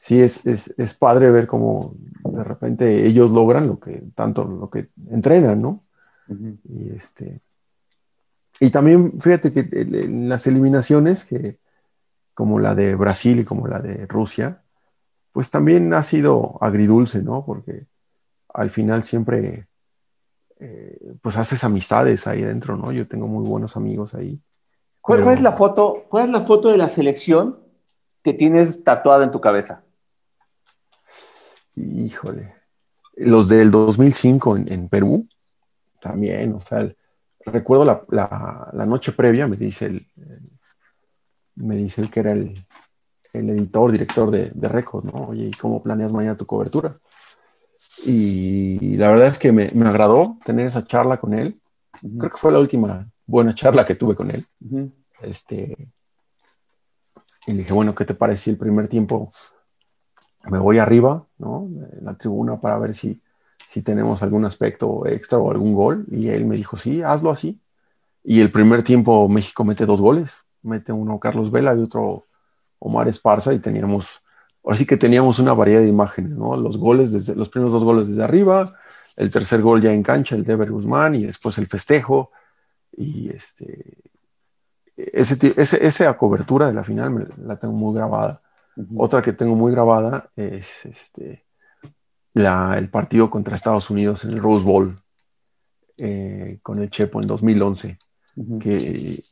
[SPEAKER 2] sí es, es, es, padre ver cómo de repente ellos logran lo que tanto lo que entrenan, ¿no? Y este y también fíjate que en las eliminaciones que como la de Brasil y como la de Rusia, pues también ha sido agridulce, ¿no? Porque al final siempre eh, pues haces amistades ahí dentro, ¿no? Yo tengo muy buenos amigos ahí.
[SPEAKER 1] ¿Cuál, es la foto? ¿Cuál es la foto de la selección que tienes tatuada en tu cabeza?
[SPEAKER 2] Híjole. Los del 2005 en, Perú, también, o sea, recuerdo la, noche previa, me dice el, me dice el que era el, editor, director de, de Record, ¿no? Oye, ¿y cómo planeas mañana tu cobertura? Y la verdad es que me, agradó tener esa charla con él. Creo que fue la última buena charla que tuve con él. Este, y le dije, bueno, ¿qué te parece si el primer tiempo me voy arriba, ¿no? En la tribuna para ver si, si tenemos algún aspecto extra o algún gol. Y él me dijo, sí, hazlo así. Y el primer tiempo México mete dos goles. Mete uno Carlos Vela y otro Omar Esparza y teníamos, ahora sí que teníamos una variedad de imágenes, ¿no? Los goles desde, los primeros dos goles desde arriba, el tercer gol ya en cancha, el de Ever Guzmán y después el festejo. Y este, ese, esa cobertura de la final la tengo muy grabada. Otra que tengo muy grabada es este, la, el partido contra Estados Unidos en el Rose Bowl eh, con el Chepo en 2011, que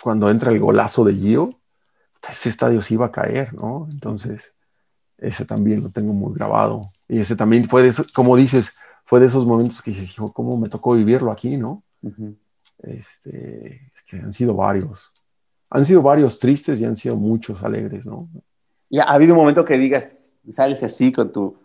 [SPEAKER 2] cuando entra el golazo de Gio, ese estadio se iba a caer, ¿no? Entonces, ese también lo tengo muy grabado. Y ese también fue de, como dices, fue de esos momentos que dices, hijo, ¿cómo me tocó vivirlo aquí, no? Este, que han sido varios. Han sido varios tristes y han sido muchos alegres, ¿no?
[SPEAKER 1] Y ha habido un momento que digas, sales así con tu,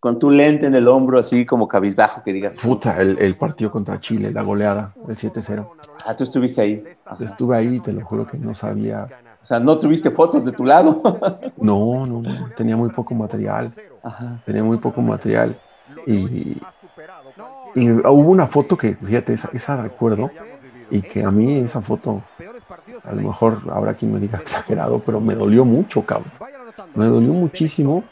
[SPEAKER 1] con tu lente en el hombro, así como cabizbajo, que digas.
[SPEAKER 2] Puta, el, el partido contra Chile, la goleada, el 7-0.
[SPEAKER 1] Ah, tú estuviste ahí.
[SPEAKER 2] Estuve ahí te lo juro que no sabía.
[SPEAKER 1] O sea, ¿no tuviste fotos de tu lado?
[SPEAKER 2] no, no, no. Tenía muy poco material. Tenía muy poco material. Y, y, hubo una foto que, fíjate, esa, esa recuerdo, y que a mí esa foto, a lo mejor habrá quien me diga exagerado, pero me dolió mucho, cabrón. Me dolió muchísimo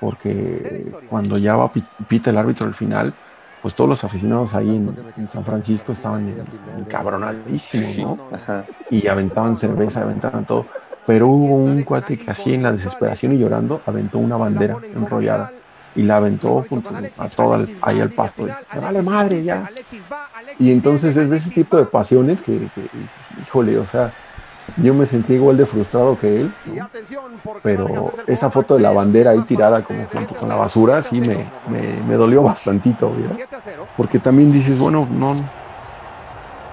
[SPEAKER 2] porque cuando ya va pita el árbitro al final, pues todos los aficionados ahí en, San Francisco estaban encabronadísimos, ¿no? Y aventaban cerveza, aventaban todo. Pero hubo un cuate que así en la desesperación y llorando aventó una bandera enrollada y la aventó junto a todo ahí al pasto. Y, vale madre ya. Y entonces es de ese tipo de pasiones que, híjole, o sea, yo me sentí igual de frustrado que él, pero esa foto de la bandera ahí tirada como junto con la basura sí me, me, dolió bastantito, Porque también dices, bueno, no,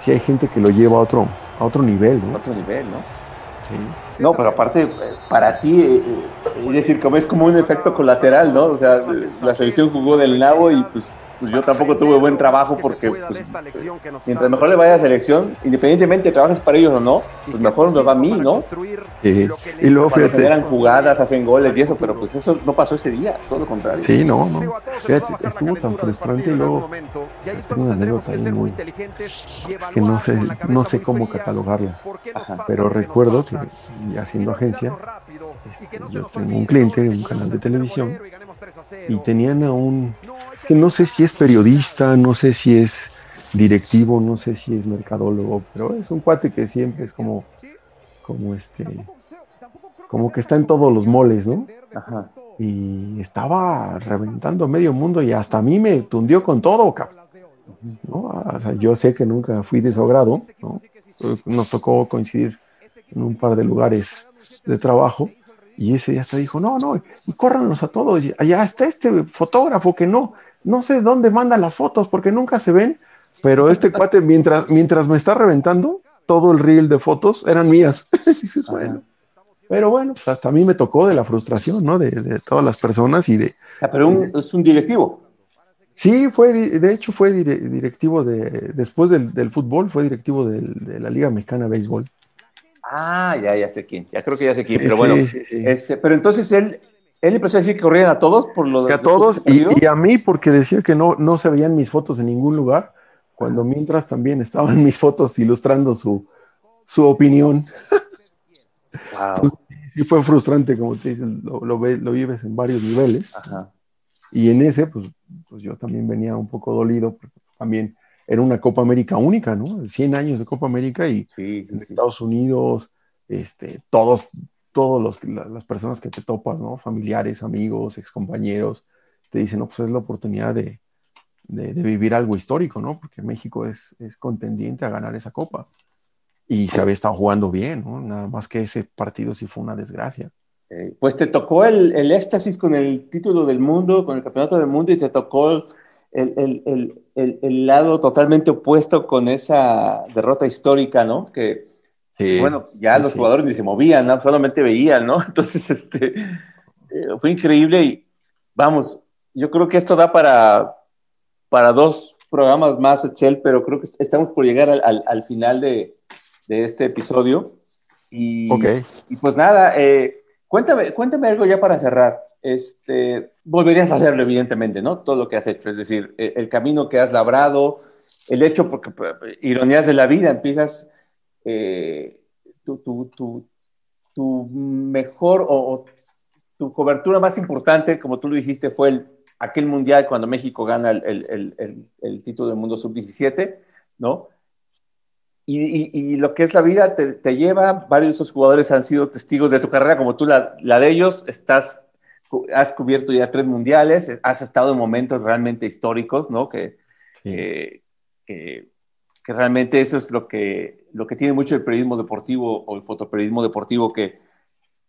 [SPEAKER 2] si hay gente que lo lleva a otro, a otro nivel, ¿no?
[SPEAKER 1] otro nivel, ¿no? Sí. No, pero aparte, para ti, eh, eh, es decir, como es como un efecto colateral, ¿no? O sea, la selección jugó del nabo y pues pues yo tampoco tuve buen trabajo porque pues, mientras mejor le vaya a la selección, independientemente de trabajes para ellos o no, pues mejor nos va a mí, ¿no?
[SPEAKER 2] Sí. Y luego
[SPEAKER 1] fíjate. generan jugadas, hacen goles y eso, pero pues eso no pasó ese día, todo lo contrario.
[SPEAKER 2] Sí, no, no. Fíjate, estuvo tan frustrante y luego tengo una anécdota ahí muy que no sé, no sé cómo catalogarla, pero recuerdo que haciendo agencia, este, yo tengo un cliente, un canal de televisión y tenían a un, es que no sé si es periodista, no sé si es directivo, no sé si es mercadólogo, pero es un cuate que siempre es como, como este, como que está en todos los moles, ¿no? Y estaba reventando medio mundo y hasta a mí me tundió con todo, cabrón. yo sé que nunca fui desogrado, ¿no? Nos tocó coincidir en un par de lugares de trabajo y ese día hasta dijo, no, no, y córranos a todos. Y allá está este fotógrafo que no, no sé dónde manda las fotos porque nunca se ven, pero este cuate mientras, mientras me está reventando, todo el reel de fotos eran mías. Dices, bueno. Pero bueno, pues hasta a mí me tocó de la frustración, ¿no? De, todas las personas y de...
[SPEAKER 1] pero es un directivo.
[SPEAKER 2] Sí, fue, de hecho fue directivo de, después del, del fútbol, fue directivo de la Liga Mexicana de Béisbol.
[SPEAKER 1] Ah, ya, ya sé quién, ya creo que ya sé quién, pero bueno, este, pero entonces él, él empezó a decir que corrían a todos por lo
[SPEAKER 2] de... A todos y, a mí porque decía que no, no se veían mis fotos en ningún lugar, cuando mientras también estaban mis fotos ilustrando su, su opinión. Wow. sí fue frustrante, como te dicen, lo, lo, lo vives en varios niveles. Ajá. Y en ese, pues, pues yo también venía un poco dolido, también era una Copa América única, ¿no? 100 años de Copa América y en Estados Unidos, este, todos, todos los, las personas que te topas, ¿no? Familiares, amigos, excompañeros, te dicen, no, pues es la oportunidad de, de, vivir algo histórico, ¿no? Porque México es, es contendiente a ganar esa Copa. Y se había estado jugando bien, ¿no? Nada más que ese partido sí fue una desgracia.
[SPEAKER 1] Eh, pues te tocó el, el, éxtasis con el título del mundo, con el campeonato del mundo y te tocó el, el, lado totalmente opuesto con esa derrota histórica, ¿no? Que, bueno, ya los jugadores ni se movían, ¿no? solamente veían, ¿no? Entonces, este, eh, fue increíble y vamos, yo creo que esto da para, para dos programas más, Excel, pero creo que estamos por llegar al, al, final de, de, este episodio. Y, y pues nada, eh, cuéntame, cuéntame algo ya para cerrar este, volverías a hacerlo, evidentemente, ¿no? Todo lo que has hecho, es decir, e, el, camino que has labrado, el hecho, porque ironías de la vida, empiezas eh, tu, tu, tu, mejor o, tu cobertura más importante, como tú lo dijiste, fue el, aquel mundial cuando México gana el, el, el título del mundo sub-17, ¿no? Y, y, lo que es la vida te, te, lleva, varios de esos jugadores han sido testigos de tu carrera, como tú la, la de ellos, estás has cubierto ya tres mundiales, has estado en momentos realmente históricos, ¿no? Que, que, realmente eso es lo que, lo que tiene mucho el periodismo deportivo o el fotoperiodismo deportivo, que,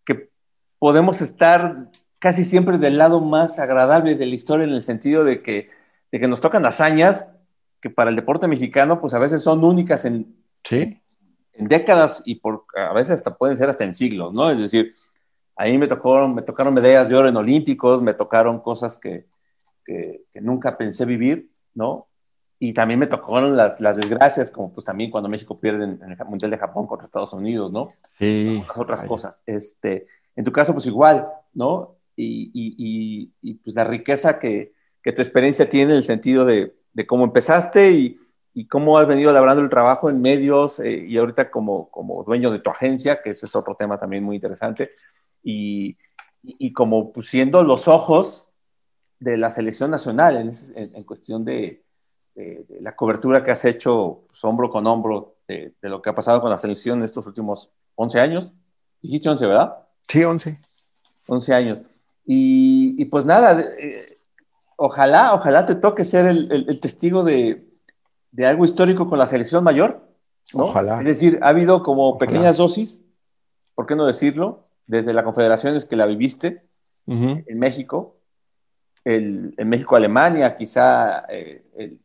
[SPEAKER 1] que podemos estar casi siempre del lado más agradable de la historia en el sentido de que, de que nos tocan hazañas que para el deporte mexicano pues a veces son únicas en,
[SPEAKER 2] ¿Sí?
[SPEAKER 1] en décadas y por, a veces hasta pueden ser hasta en siglos, ¿no? Es decir, a mí me, tocó, me tocaron medallas de oro en olímpicos, me tocaron cosas que, que, nunca pensé vivir, ¿no? Y también me tocaron las, las, desgracias, como pues también cuando México pierde en, el Mundial de Japón contra Estados Unidos, ¿no?
[SPEAKER 2] Sí.
[SPEAKER 1] otras cosas. Este, en tu caso, pues igual, ¿no? Y, y, y, pues la riqueza que, que, tu experiencia tiene en el sentido de, de cómo empezaste y, y, cómo has venido labrando el trabajo en medios eh, y ahorita como, como dueño de tu agencia, que ese es otro tema también muy interesante y, como pues, siendo los ojos de la selección nacional en, cuestión de, la cobertura que has hecho pues, hombro con hombro de, lo que ha pasado con la selección en estos últimos 11 años. Dijiste 11, ¿verdad?
[SPEAKER 2] Sí, 11.
[SPEAKER 1] 11 años. Y, pues nada, eh, ojalá, ojalá te toque ser el, testigo de, algo histórico con la selección mayor. Ojalá. Es decir, ha habido como pequeñas dosis, ¿por qué no decirlo? Desde la Confederación es que la viviste en México, el, en México-Alemania, quizá eh,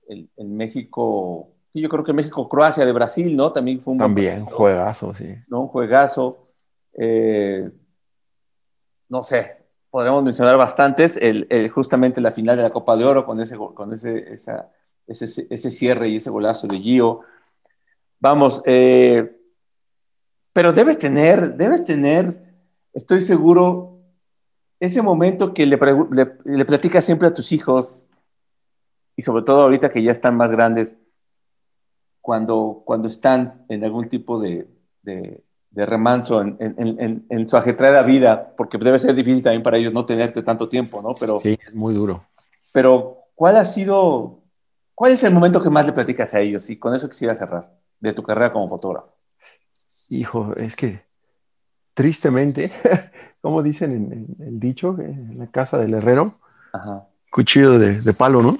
[SPEAKER 1] el, México, yo creo que México-Croacia de Brasil, ¿no? También fue un
[SPEAKER 2] También, juegazo, sí.
[SPEAKER 1] ¿no? Un juegazo. Eh, no sé, podremos mencionar bastantes, el, justamente la final de la Copa de Oro con ese, con ese, ese, cierre y ese golazo de Gio. Vamos, eh, pero debes tener, debes tener, estoy seguro, ese momento que le, le, platicas siempre a tus hijos, y sobre todo ahorita que ya están más grandes, cuando, cuando están en algún tipo de, de remanso en, su ajetreada vida, porque debe ser difícil también para ellos no tenerte tanto tiempo, ¿no? Pero,
[SPEAKER 2] sí, es muy duro.
[SPEAKER 1] Pero, ¿cuál ha sido, cuál es el momento que más le platicas a ellos? Y con eso quisiera cerrar, de tu carrera como fotógrafo.
[SPEAKER 2] Hijo, es que tristemente, como dicen en, el dicho, en la casa del herrero, cuchillo de, palo, ¿no?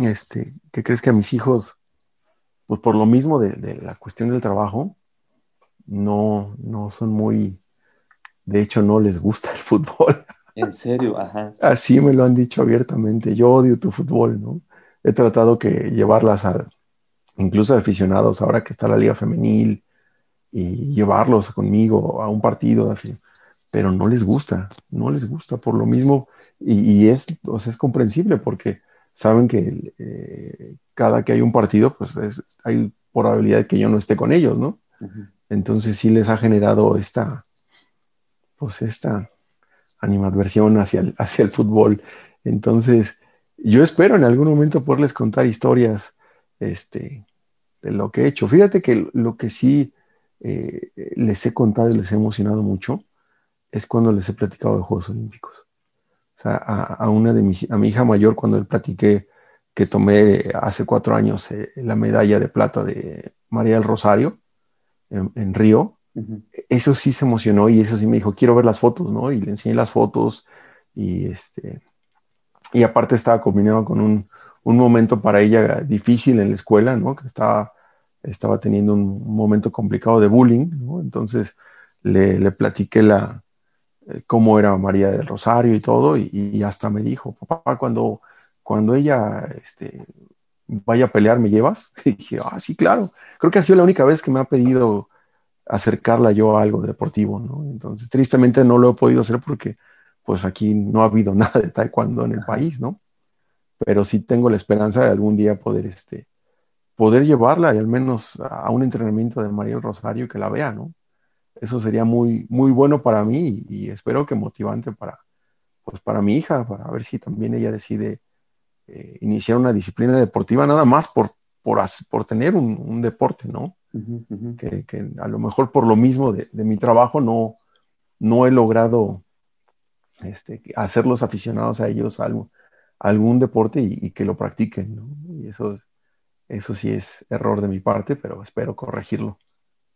[SPEAKER 2] Este, que crees que a mis hijos, pues por lo mismo de la cuestión del trabajo, no, no son muy, de hecho no les gusta el fútbol.
[SPEAKER 1] ¿En serio? Ajá.
[SPEAKER 2] Así me lo han dicho abiertamente, yo odio tu fútbol, ¿no? He tratado que llevarlas a, incluso a aficionados, ahora que está la liga femenil, y llevarlos conmigo a un partido, pero no les gusta, no les gusta por lo mismo, y, es, o es comprensible porque saben que eh, cada que hay un partido, pues hay probabilidad de que yo no esté con ellos, ¿no? Entonces sí les ha generado esta, pues esta animadversión hacia el, hacia el fútbol. Entonces, yo espero en algún momento poderles contar historias este, de lo que he hecho. Fíjate que lo que sí eh, les he contado y les he emocionado mucho es cuando les he platicado de Juegos Olímpicos. O sea, a, una de mis, a mi hija mayor cuando le platiqué que tomé hace cuatro años eh, la medalla de plata de María del Rosario, en, Río, eso sí se emocionó y eso sí me dijo, quiero ver las fotos, ¿no? Y le enseñé las fotos y este, y aparte estaba combinado con un, un momento para ella difícil en la escuela, ¿no? Que estaba, estaba teniendo un, momento complicado de bullying. Entonces le, le platiqué la, eh, cómo era María del Rosario y todo, y, hasta me dijo, papá, cuando, cuando ella este, vaya a pelear, ¿me llevas? Y dije, ah, sí, claro. Creo que ha sido la única vez que me ha pedido acercarla yo a algo deportivo. Entonces, tristemente no lo he podido hacer porque, pues aquí no ha habido nada de taekwondo en el país, ¿no? Pero sí tengo la esperanza de algún día poder, este, poder llevarla y al menos a un entrenamiento de María Rosario que la vea, ¿no? Eso sería muy, muy bueno para mí y, y espero que motivante para, pues para mi hija, para ver si también ella decide eh, iniciar una disciplina deportiva nada más por, por, por tener un, deporte, ¿no? Que, a lo mejor por lo mismo de, mi trabajo no, no he logrado este, hacerlos aficionados a ellos a, algún deporte y, que lo practiquen, ¿no? Y eso, eso sí es error de mi parte, pero espero corregirlo.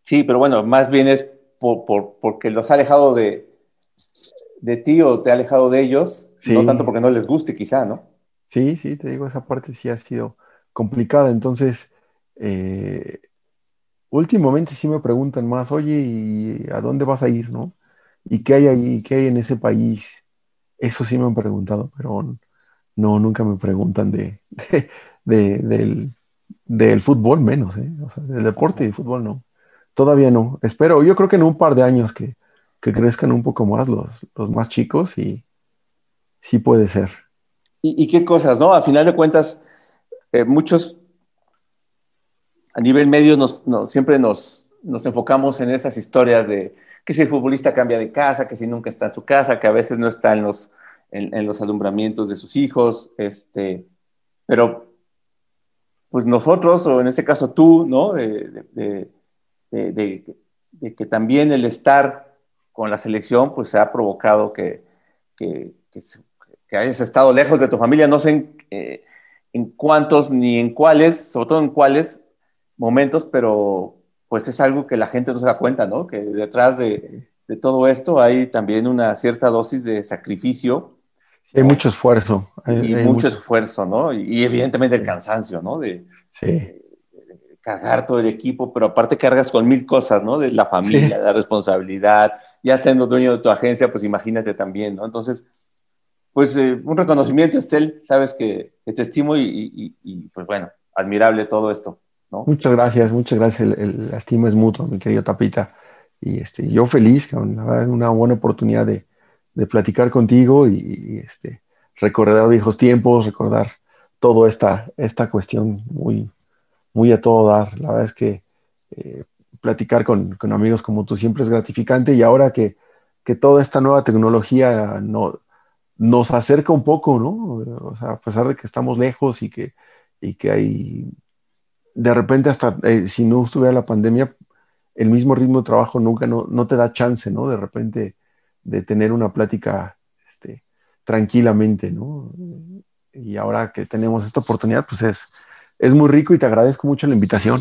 [SPEAKER 1] Sí, pero bueno, más bien es por, porque los ha alejado de, de ti o te ha alejado de ellos, no tanto porque no les guste quizá, ¿no?
[SPEAKER 2] Sí, sí, te digo, esa parte sí ha sido complicada. Entonces, eh, últimamente sí me preguntan más, oye, ¿y a dónde vas a ir, no? ¿Y qué hay ahí? ¿Qué hay en ese país? Eso sí me han preguntado, pero no, nunca me preguntan de, del, fútbol menos, ¿eh? O sea, del deporte y fútbol no. Todavía no. Espero, yo creo que en un par de años que, que crezcan un poco más los, los más chicos y sí puede ser
[SPEAKER 1] y, qué cosas, ¿no? A final de cuentas, eh, muchos a nivel medio nos, siempre nos, enfocamos en esas historias de que si el futbolista cambia de casa, que si nunca está en su casa, que a veces no está en los, en, los alumbramientos de sus hijos, este, pero pues nosotros, o en este caso tú, ¿no? De, que también el estar con la selección, pues se ha provocado que, que hayas estado lejos de tu familia, no sé en, eh, en cuántos ni en cuáles, sobre todo en cuáles momentos, pero pues es algo que la gente no se da cuenta, ¿no? Que detrás de, de todo esto hay también una cierta dosis de sacrificio.
[SPEAKER 2] Hay mucho esfuerzo.
[SPEAKER 1] y mucho, esfuerzo, ¿no? Y, evidentemente el cansancio, ¿no? De, cargar todo el equipo, pero aparte cargas con mil cosas, ¿no? De la familia, la responsabilidad, ya siendo dueño de tu agencia, pues imagínate también, ¿no? Entonces, pues eh, un reconocimiento, Estel, sabes que, te estimo y, pues bueno, admirable todo esto,
[SPEAKER 2] Muchas gracias, muchas gracias, el, el, la es mutuo, mi querido Tapita. Y este, yo feliz, con una buena oportunidad de, de platicar contigo y, este, recordar viejos tiempos, recordar toda esta, esta cuestión muy, muy a todo dar. La verdad es que eh, platicar con, con, amigos como tú siempre es gratificante y ahora que, que toda esta nueva tecnología no, nos acerca un poco, ¿no? O sea, a pesar de que estamos lejos y que, y que hay, de repente hasta, eh, si no estuviera la pandemia, el mismo ritmo de trabajo nunca no, no, te da chance, ¿no? De repente de tener una plática este, tranquilamente, ¿no? Y ahora que tenemos esta oportunidad, pues es, es muy rico y te agradezco mucho la invitación.